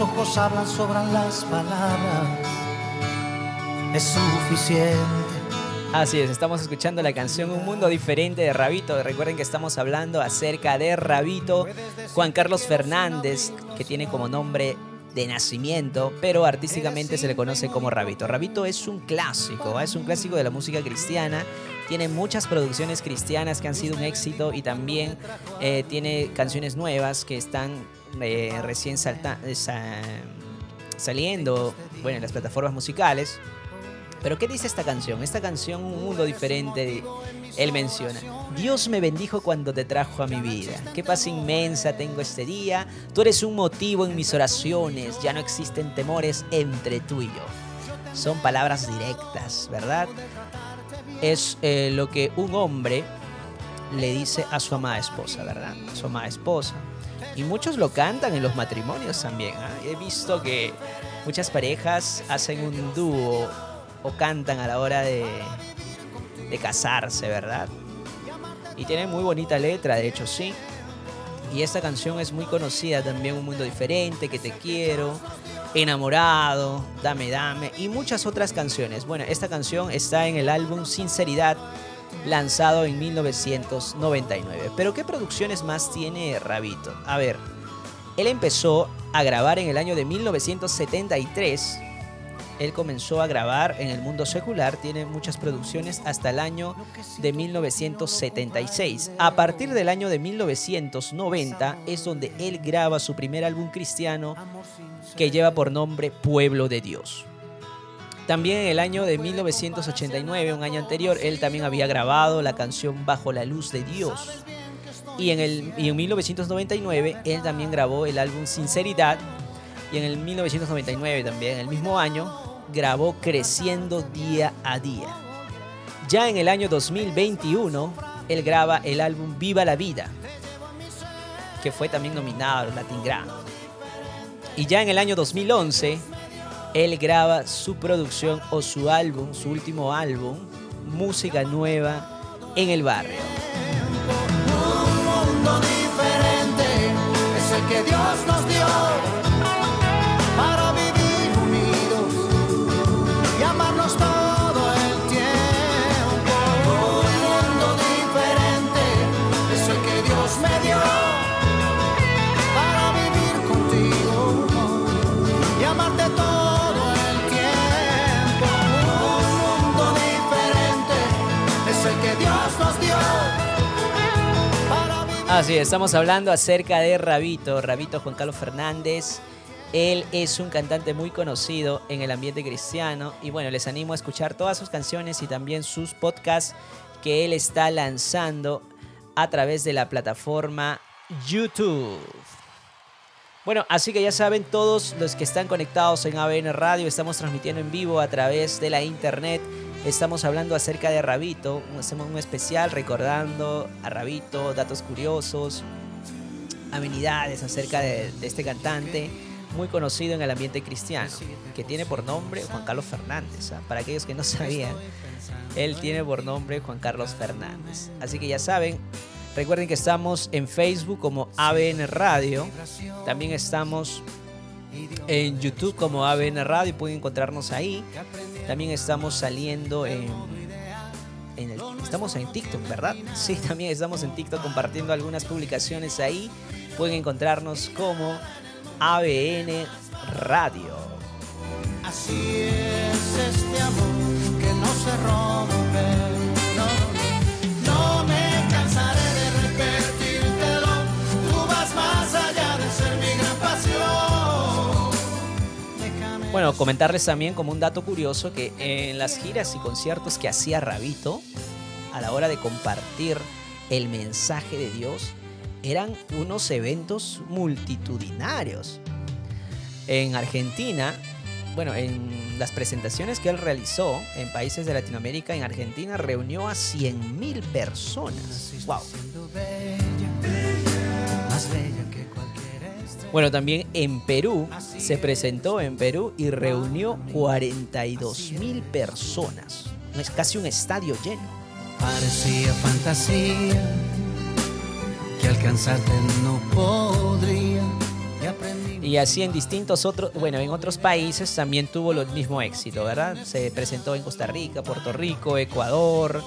[SPEAKER 4] Ojos hablan, sobran las palabras. Es suficiente.
[SPEAKER 1] Así es, estamos escuchando la canción Un Mundo Diferente de Rabito. Recuerden que estamos hablando acerca de Rabito, Juan Carlos Fernández, que tiene como nombre de nacimiento, pero artísticamente se le conoce como Rabito. Rabito es un clásico, es un clásico de la música cristiana. Tiene muchas producciones cristianas que han sido un éxito y también eh, tiene canciones nuevas que están eh, recién salta- eh, sa- saliendo bueno, en las plataformas musicales. Pero ¿qué dice esta canción? Esta canción, Un Mundo Diferente, él menciona, Dios me bendijo cuando te trajo a mi vida. Qué paz inmensa tengo este día. Tú eres un motivo en mis oraciones. Ya no existen temores entre tú y yo. Son palabras directas, ¿verdad? Es eh, lo que un hombre le dice a su amada esposa, ¿verdad? A su amada esposa. Y muchos lo cantan en los matrimonios también. ¿ah? He visto que muchas parejas hacen un dúo o cantan a la hora de, de casarse, ¿verdad? Y tiene muy bonita letra, de hecho, sí. Y esta canción es muy conocida también, Un Mundo Diferente, Que Te Quiero, Enamorado, Dame Dame y muchas otras canciones. Bueno, esta canción está en el álbum Sinceridad, lanzado en 1999. Pero ¿qué producciones más tiene Rabito? A ver, él empezó a grabar en el año de 1973. Él comenzó a grabar en el mundo secular, tiene muchas producciones hasta el año de 1976. A partir del año de 1990 es donde él graba su primer álbum cristiano que lleva por nombre Pueblo de Dios. También en el año de 1989, un año anterior, él también había grabado la canción Bajo la Luz de Dios. Y en, el, y en 1999 él también grabó el álbum Sinceridad. Y en el 1999 también, el mismo año, grabó Creciendo Día a Día. Ya en el año 2021, él graba el álbum Viva la Vida, que fue también nominado a los Latin Grammy. Y ya en el año 2011, él graba su producción o su álbum, su último álbum, Música Nueva en el Barrio.
[SPEAKER 4] Un mundo diferente es el que Dios nos dio para
[SPEAKER 1] Así es, estamos hablando acerca de Rabito, Rabito Juan Carlos Fernández. Él es un cantante muy conocido en el ambiente cristiano y bueno, les animo a escuchar todas sus canciones y también sus podcasts que él está lanzando a través de la plataforma YouTube. Bueno, así que ya saben, todos los que están conectados en ABN Radio, estamos transmitiendo en vivo a través de la internet. Estamos hablando acerca de Rabito, hacemos un especial recordando a Rabito, datos curiosos, amenidades acerca de, este cantante muy conocido en el ambiente cristiano, que tiene por nombre Juan Carlos Fernández. ¿ah? Para aquellos que no sabían, él tiene por nombre Juan Carlos Fernández. Así que ya saben, recuerden que estamos en Facebook como ABN Radio, también estamos en YouTube como ABN Radio, pueden encontrarnos ahí. También estamos saliendo en, el- estamos en TikTok, ¿verdad? (laughs) Sí, también estamos en TikTok compartiendo algunas publicaciones ahí. Pueden encontrarnos como ABN Radio.
[SPEAKER 4] Así es este amor que no se rompe.
[SPEAKER 1] Bueno, comentarles también como un dato curioso que en las giras y conciertos que hacía Rabito, a la hora de compartir el mensaje de Dios, eran unos eventos multitudinarios. En Argentina, bueno, en las presentaciones que él realizó en países de Latinoamérica, en Argentina reunió a 100.000 personas. ¡Wow!
[SPEAKER 4] más bella que.
[SPEAKER 1] Bueno, también en Perú se presentó en Perú y reunió 42 mil personas. Es casi un estadio lleno.
[SPEAKER 4] Parecía fantasía que alcanzarte no podría. Y
[SPEAKER 1] así en distintos otros, bueno, en otros países también tuvo el mismo éxito, ¿verdad? Se presentó en Costa Rica, Puerto Rico, Ecuador,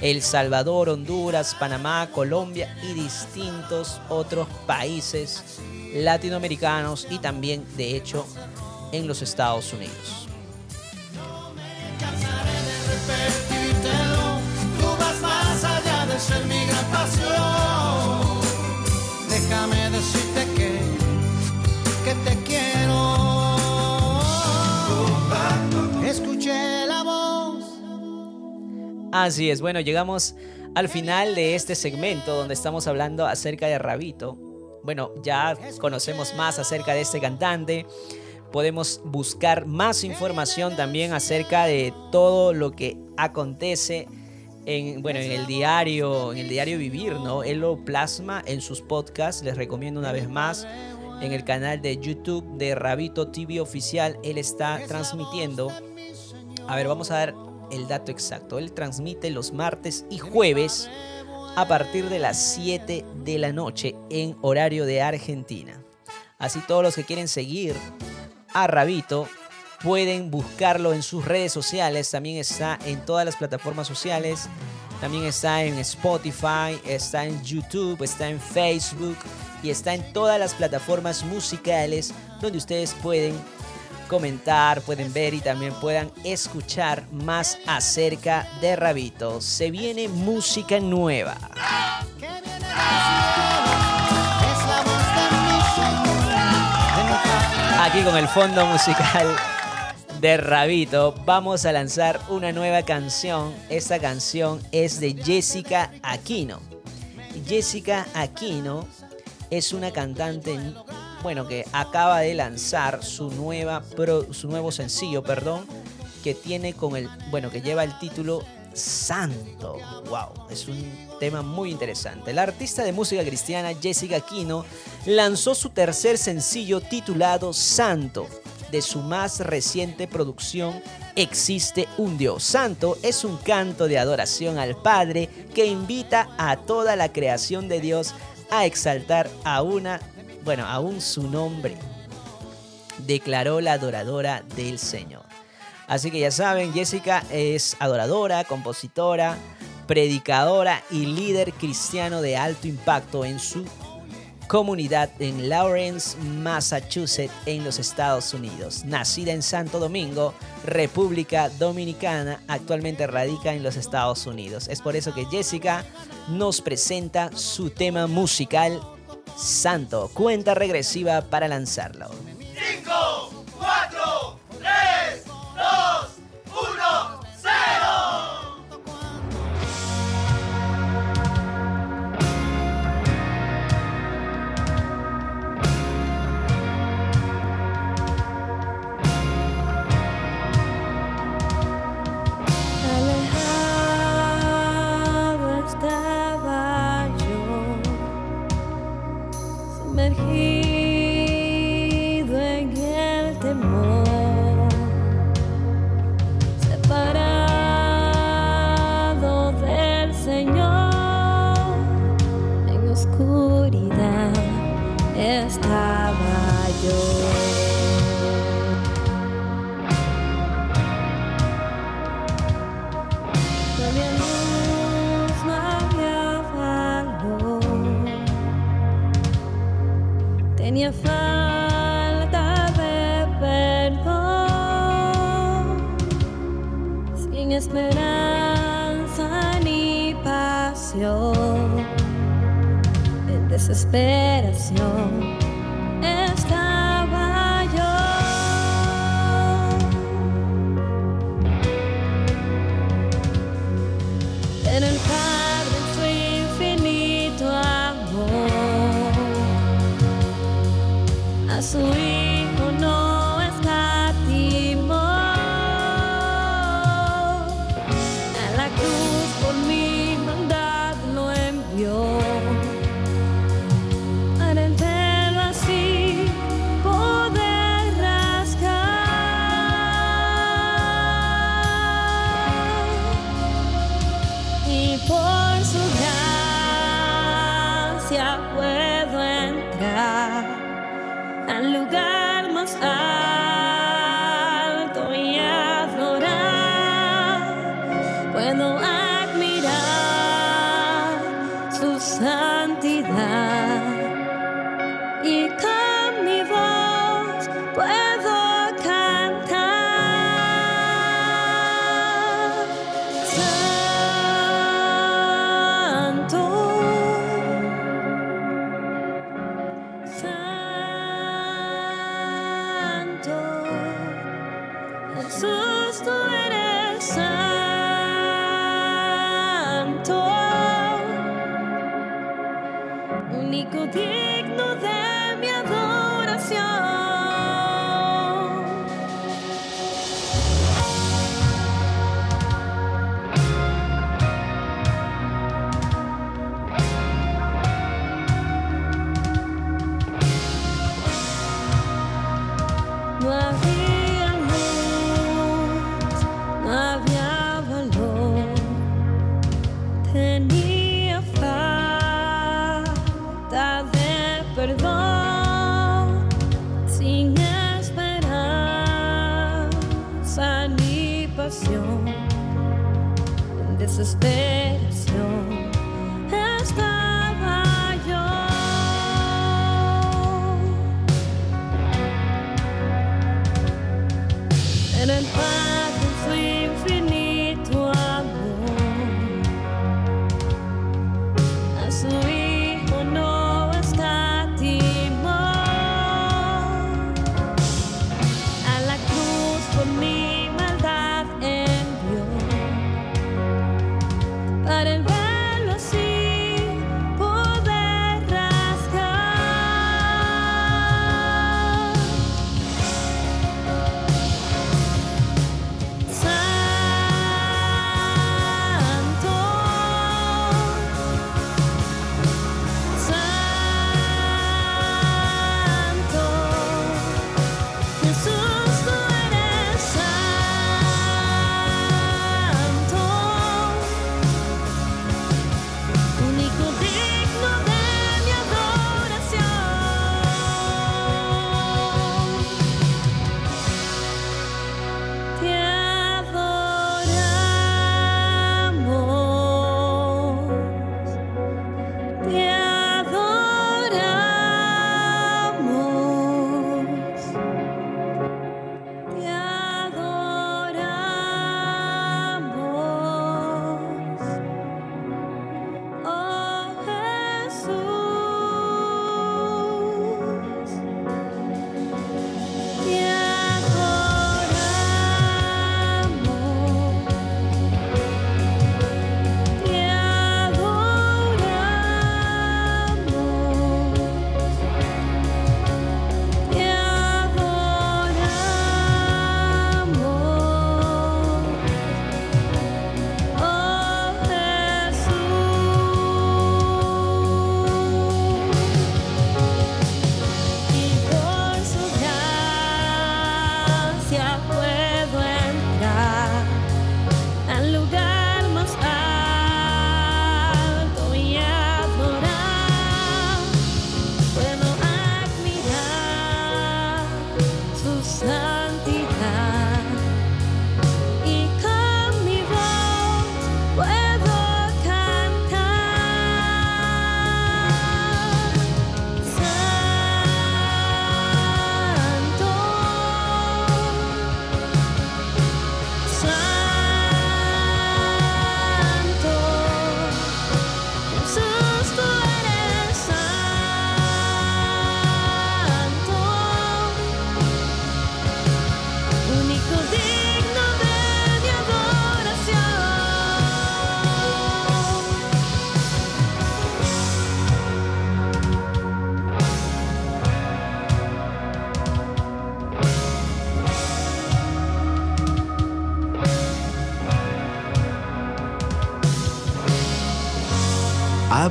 [SPEAKER 1] El Salvador, Honduras, Panamá, Colombia y distintos otros países latinoamericanos y también, de hecho, en los Estados Unidos.
[SPEAKER 4] Déjame decirte que, que te quiero. Escuché la voz.
[SPEAKER 1] Así es, bueno, llegamos al final de este segmento donde estamos hablando acerca de Rabito. Bueno, ya conocemos más acerca de este cantante. Podemos buscar más información también acerca de todo lo que acontece en, bueno, en el diario, en el diario Vivir, ¿no? Él lo plasma en sus podcasts. Les recomiendo una vez más en el canal de YouTube de Rabito TV Oficial. Él está transmitiendo. A ver, vamos a dar el dato exacto. Él transmite los martes y jueves a partir de las 7 de la noche en horario de Argentina. Así todos los que quieren seguir a Rabito pueden buscarlo en sus redes sociales. También está en todas las plataformas sociales. También está en Spotify, está en YouTube, está en Facebook y está en todas las plataformas musicales donde ustedes pueden comentar, pueden ver y también puedan escuchar más acerca de Rabito. Se viene música nueva. Aquí con el fondo musical de Rabito vamos a lanzar una nueva canción. Esta canción es de Jessica Aquino. Jessica Aquino es una cantante, bueno, que acaba de lanzar su nueva pro- su nuevo sencillo, perdón, que tiene con el, bueno, que lleva el título Santo. Wow, es un tema muy interesante. La artista de música cristiana Jessica Aquino lanzó su tercer sencillo titulado Santo. De su más reciente producción, Existe un Dios. Santo es un canto de adoración al Padre que invita a toda la creación de Dios a exaltar a una, bueno, aún su nombre. Declaró la adoradora del Señor. Así que ya saben, Jessica es adoradora, compositora, predicadora y líder cristiano de alto impacto en su comunidad en Lawrence, Massachusetts, en los Estados Unidos. Nacida en Santo Domingo, República Dominicana, actualmente radica en los Estados Unidos. Es por eso que Jessica nos presenta su tema musical Santo, cuenta regresiva para lanzarlo.
[SPEAKER 2] 5, 4, 3, 2, 1, 0.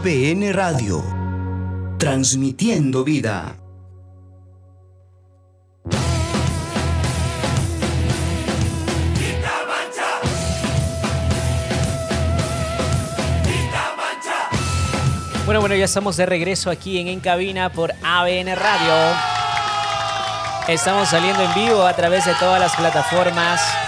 [SPEAKER 3] ABN Radio. Transmitiendo vida.
[SPEAKER 1] Bueno, bueno, ya estamos de regreso aquí en En Cabina por ABN Radio. Estamos saliendo en vivo a través de todas las plataformas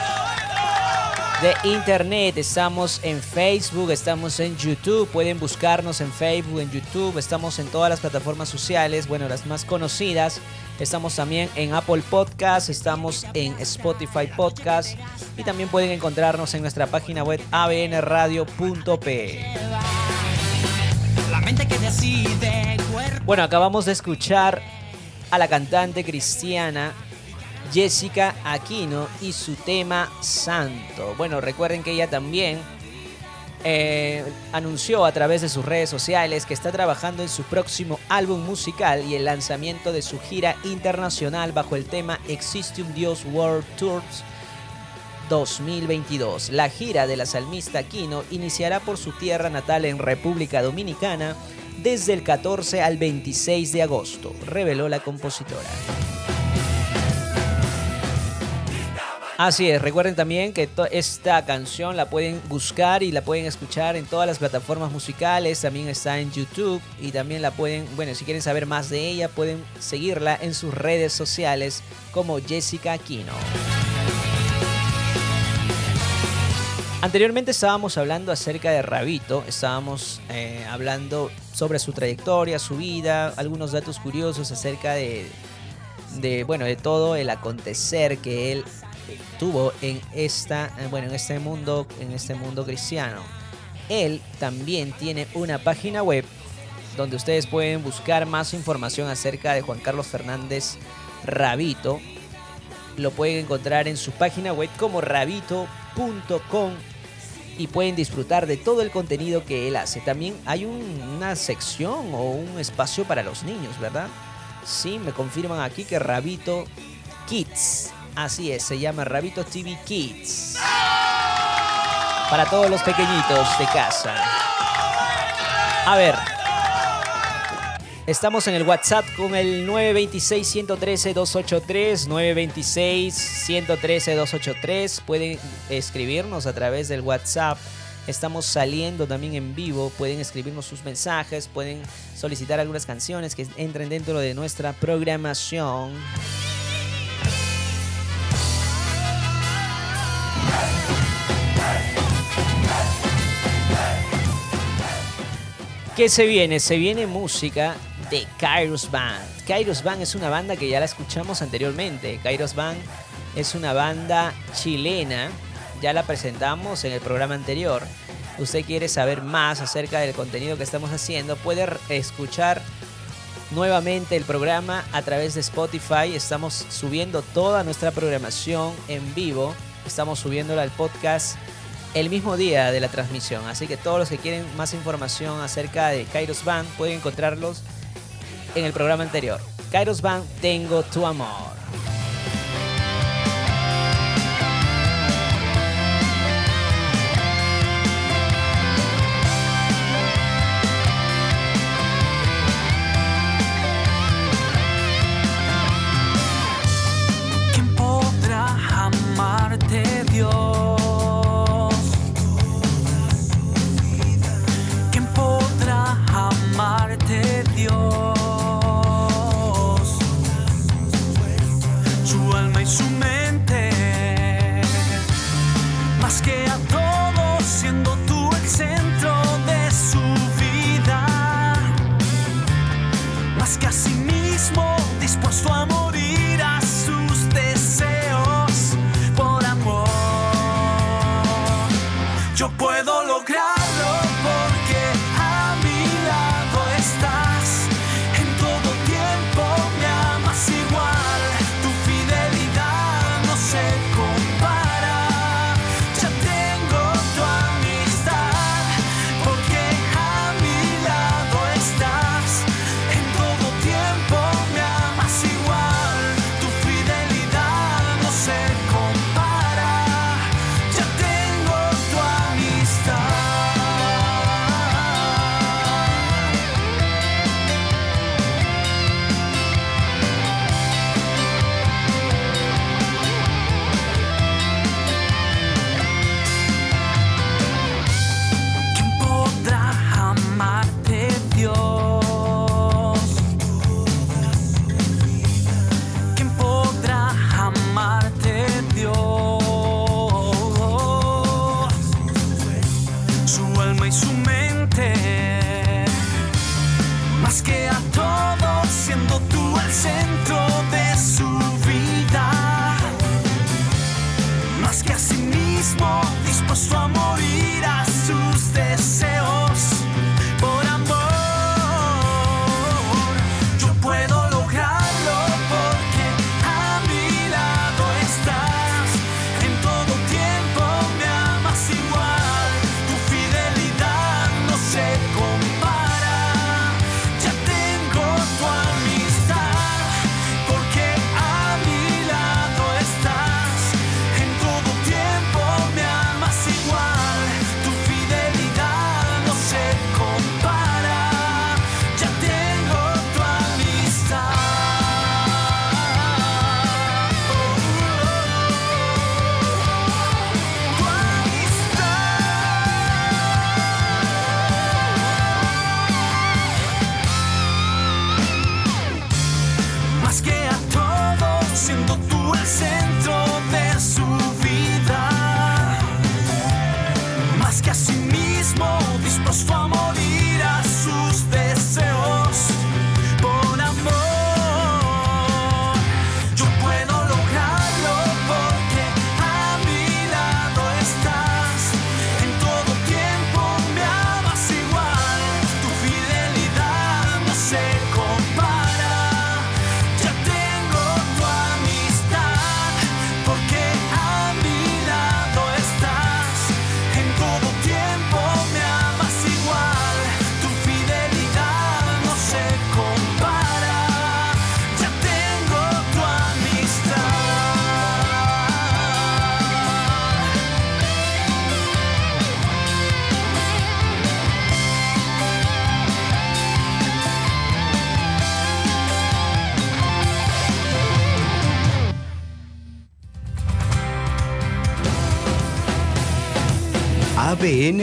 [SPEAKER 1] de internet. Estamos en Facebook, estamos en YouTube. Pueden buscarnos en Facebook, en YouTube. Estamos en todas las plataformas sociales, bueno, las más conocidas. Estamos también en Apple Podcast, estamos en Spotify Podcast y también pueden encontrarnos en nuestra página web abnradio.pe. Bueno, acabamos de escuchar a la cantante cristiana Jessica Aquino y su tema Santo. Bueno, recuerden que ella también eh, anunció a través de sus redes sociales que está trabajando en su próximo álbum musical y el lanzamiento de su gira internacional bajo el tema Existe Dios World Tours 2022. La gira de la salmista Aquino iniciará por su tierra natal en República Dominicana desde el 14 al 26 de agosto, reveló la compositora. Así es, recuerden también que esta canción la pueden buscar y la pueden escuchar en todas las plataformas musicales, también está en YouTube y también la pueden, bueno, si quieren saber más de ella, pueden seguirla en sus redes sociales como Jessica Aquino. Anteriormente estábamos hablando acerca de Rabito, estábamos eh, hablando sobre su trayectoria, su vida, algunos datos curiosos acerca de, de, bueno, de todo el acontecer que él tuvo en esta, eh, bueno, en este mundo, en este mundo cristiano. Él también tiene una página web donde ustedes pueden buscar más información acerca de Juan Carlos Fernández Rabito. Lo pueden encontrar en su página web como rabito.com y pueden disfrutar de todo el contenido que él hace. También hay una sección o un espacio para los niños, ¿verdad? Sí, me confirman aquí que Rabito Kids. Así es, se llama Rabito TV Kids. Para todos los pequeñitos de casa. A ver. Estamos en el WhatsApp con el 926-113-283. 926-113-283. Pueden escribirnos a través del WhatsApp. Estamos saliendo también en vivo. Pueden escribirnos sus mensajes. Pueden solicitar algunas canciones que entren dentro de nuestra programación. ¿Qué se viene? Se viene música de Kairos Band. Kairos Band es una banda que ya la escuchamos anteriormente. Kairos Band es una banda chilena. Ya la presentamos en el programa anterior. Usted quiere saber más acerca del contenido que estamos haciendo, puede escuchar nuevamente el programa a través de Spotify. Estamos subiendo toda nuestra programación en vivo. Estamos subiéndola al podcast el mismo día de la transmisión. Así que todos los que quieren más información acerca de Kairos Band pueden encontrarlos en el programa anterior. Kairos Band, Tengo tu amor.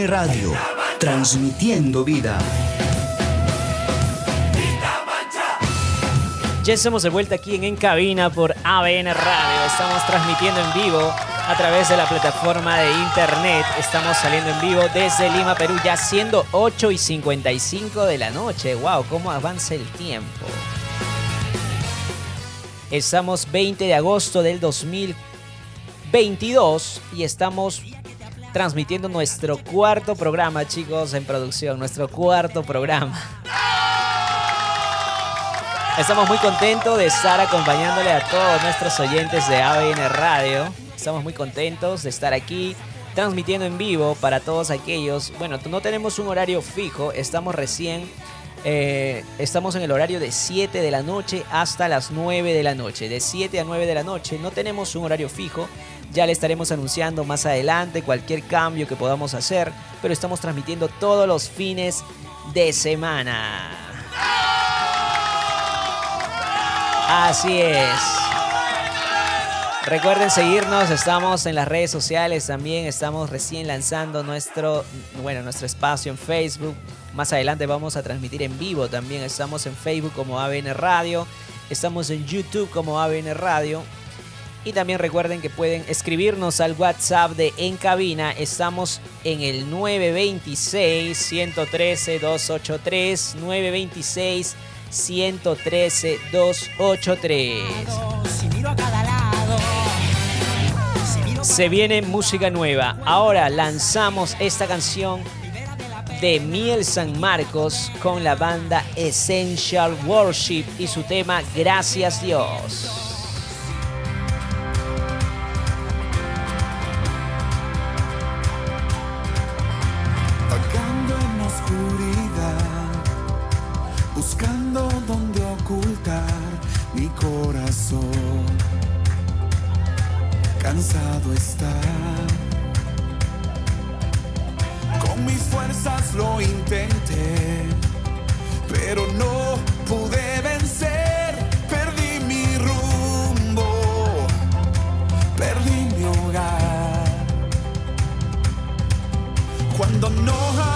[SPEAKER 3] Radio, transmitiendo vida.
[SPEAKER 1] Ya estamos de vuelta aquí en En Cabina por ABN Radio. Estamos transmitiendo en vivo a través de la plataforma de internet. Estamos saliendo en vivo desde Lima, Perú, ya siendo 8 y 55 de la noche. ¡Wow! ¿Cómo avanza el tiempo? Estamos 20 de agosto del 2022 y estamos transmitiendo nuestro cuarto programa, chicos, en producción. Nuestro cuarto programa. Estamos muy contentos de estar acompañándole a todos nuestros oyentes de ABN Radio. Estamos muy contentos de estar aquí transmitiendo en vivo para todos aquellos. Bueno, no tenemos un horario fijo, estamos recién, eh, estamos en el horario de 7 de la noche hasta las 9 de la noche. De 7 a 9 de la noche no tenemos un horario fijo. Ya le estaremos anunciando más adelante cualquier cambio que podamos hacer, pero estamos transmitiendo todos los fines de semana. Así es. Recuerden seguirnos, estamos en las redes sociales también, estamos recién lanzando nuestro, bueno, nuestro espacio en Facebook. Más adelante vamos a transmitir en vivo también, estamos en Facebook como ABN Radio, estamos en YouTube como ABN Radio. Y también recuerden que pueden escribirnos al WhatsApp de En Cabina. Estamos en el 926-113-283. 926-113-283. Se viene música nueva. Ahora lanzamos esta canción de Miel San Marcos con la banda Essential Worship y su tema Gracias Dios.
[SPEAKER 15] Oscuridad, buscando donde ocultar mi corazón. Cansado está. Con mis fuerzas lo intenté, pero no pude vencer. Perdí mi rumbo, perdí mi hogar cuando no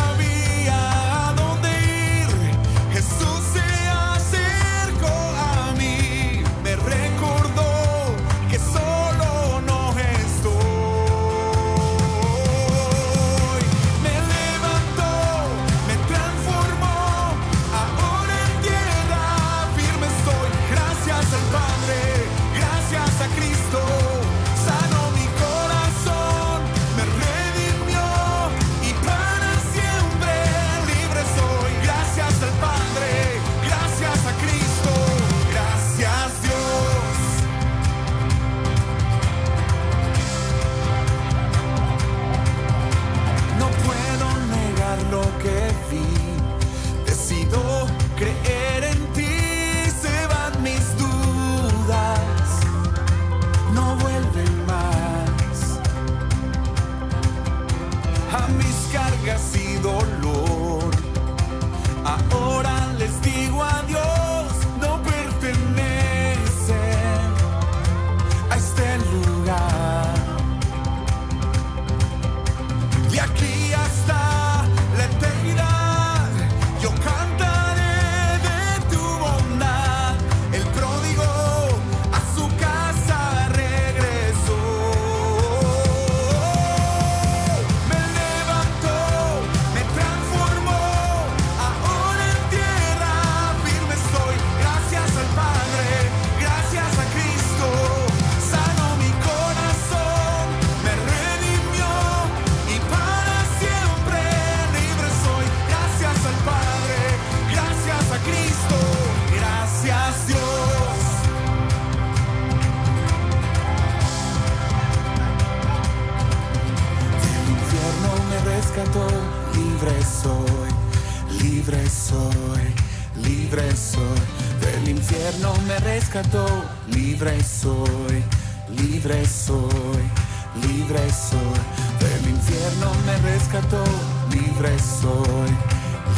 [SPEAKER 15] soy. Del infierno me rescató, libre soy,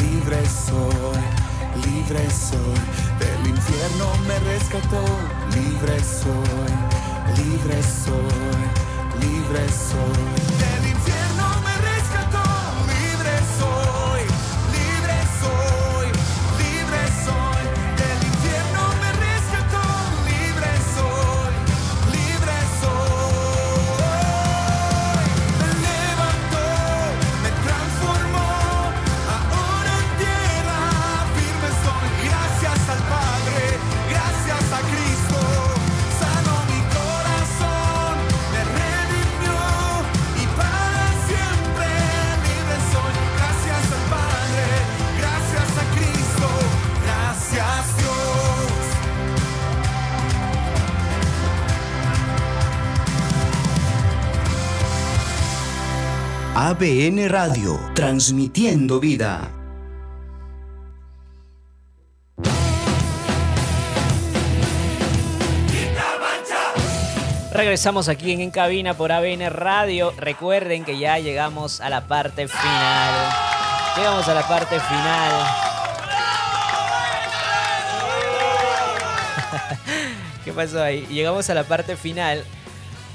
[SPEAKER 15] libre soy, libre soy. Del infierno me rescató, libre soy, libre soy, libre soy.
[SPEAKER 3] ABN Radio, transmitiendo vida.
[SPEAKER 1] Regresamos aquí en, En Cabina por ABN Radio. Recuerden que ya llegamos a la parte final. Llegamos a la parte final. (laughs) ¿Qué pasó ahí? Llegamos a la parte final.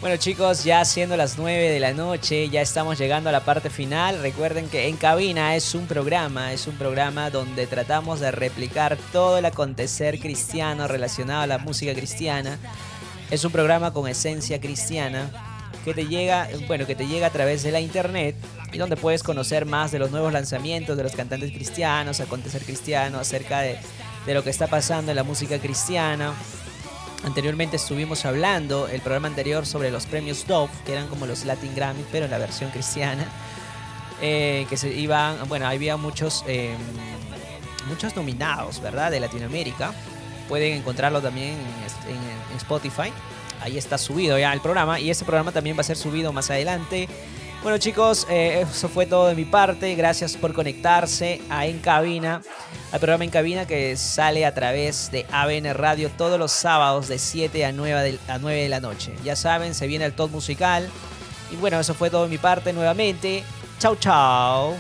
[SPEAKER 1] Bueno chicos, ya siendo las 9 de la noche, ya estamos llegando a la parte final. Recuerden que En Cabina es un programa, es un programa donde tratamos de replicar todo el acontecer cristiano relacionado a la música cristiana. Es un programa con esencia cristiana que te llega, bueno, que te llega a través de la internet y donde puedes conocer más de los nuevos lanzamientos de los cantantes cristianos, acontecer cristiano, acerca de, de lo que está pasando en la música cristiana. Anteriormente estuvimos hablando, el programa anterior, sobre los premios Dove, que eran como los Latin Grammy, pero en la versión cristiana. Eh, que se iban, bueno, había muchos, eh, muchos nominados, ¿verdad? De Latinoamérica. Pueden encontrarlo también en, Spotify. Ahí está subido ya el programa. Y ese programa también va a ser subido más adelante. Bueno chicos, eh, eso fue todo de mi parte. Gracias por conectarse a En Cabina, al programa En Cabina que sale a través de ABN Radio todos los sábados de 7 a 9 de, a 9 de la noche. Ya saben, se viene el top musical. Y bueno, eso fue todo de mi parte nuevamente. Chau, chau.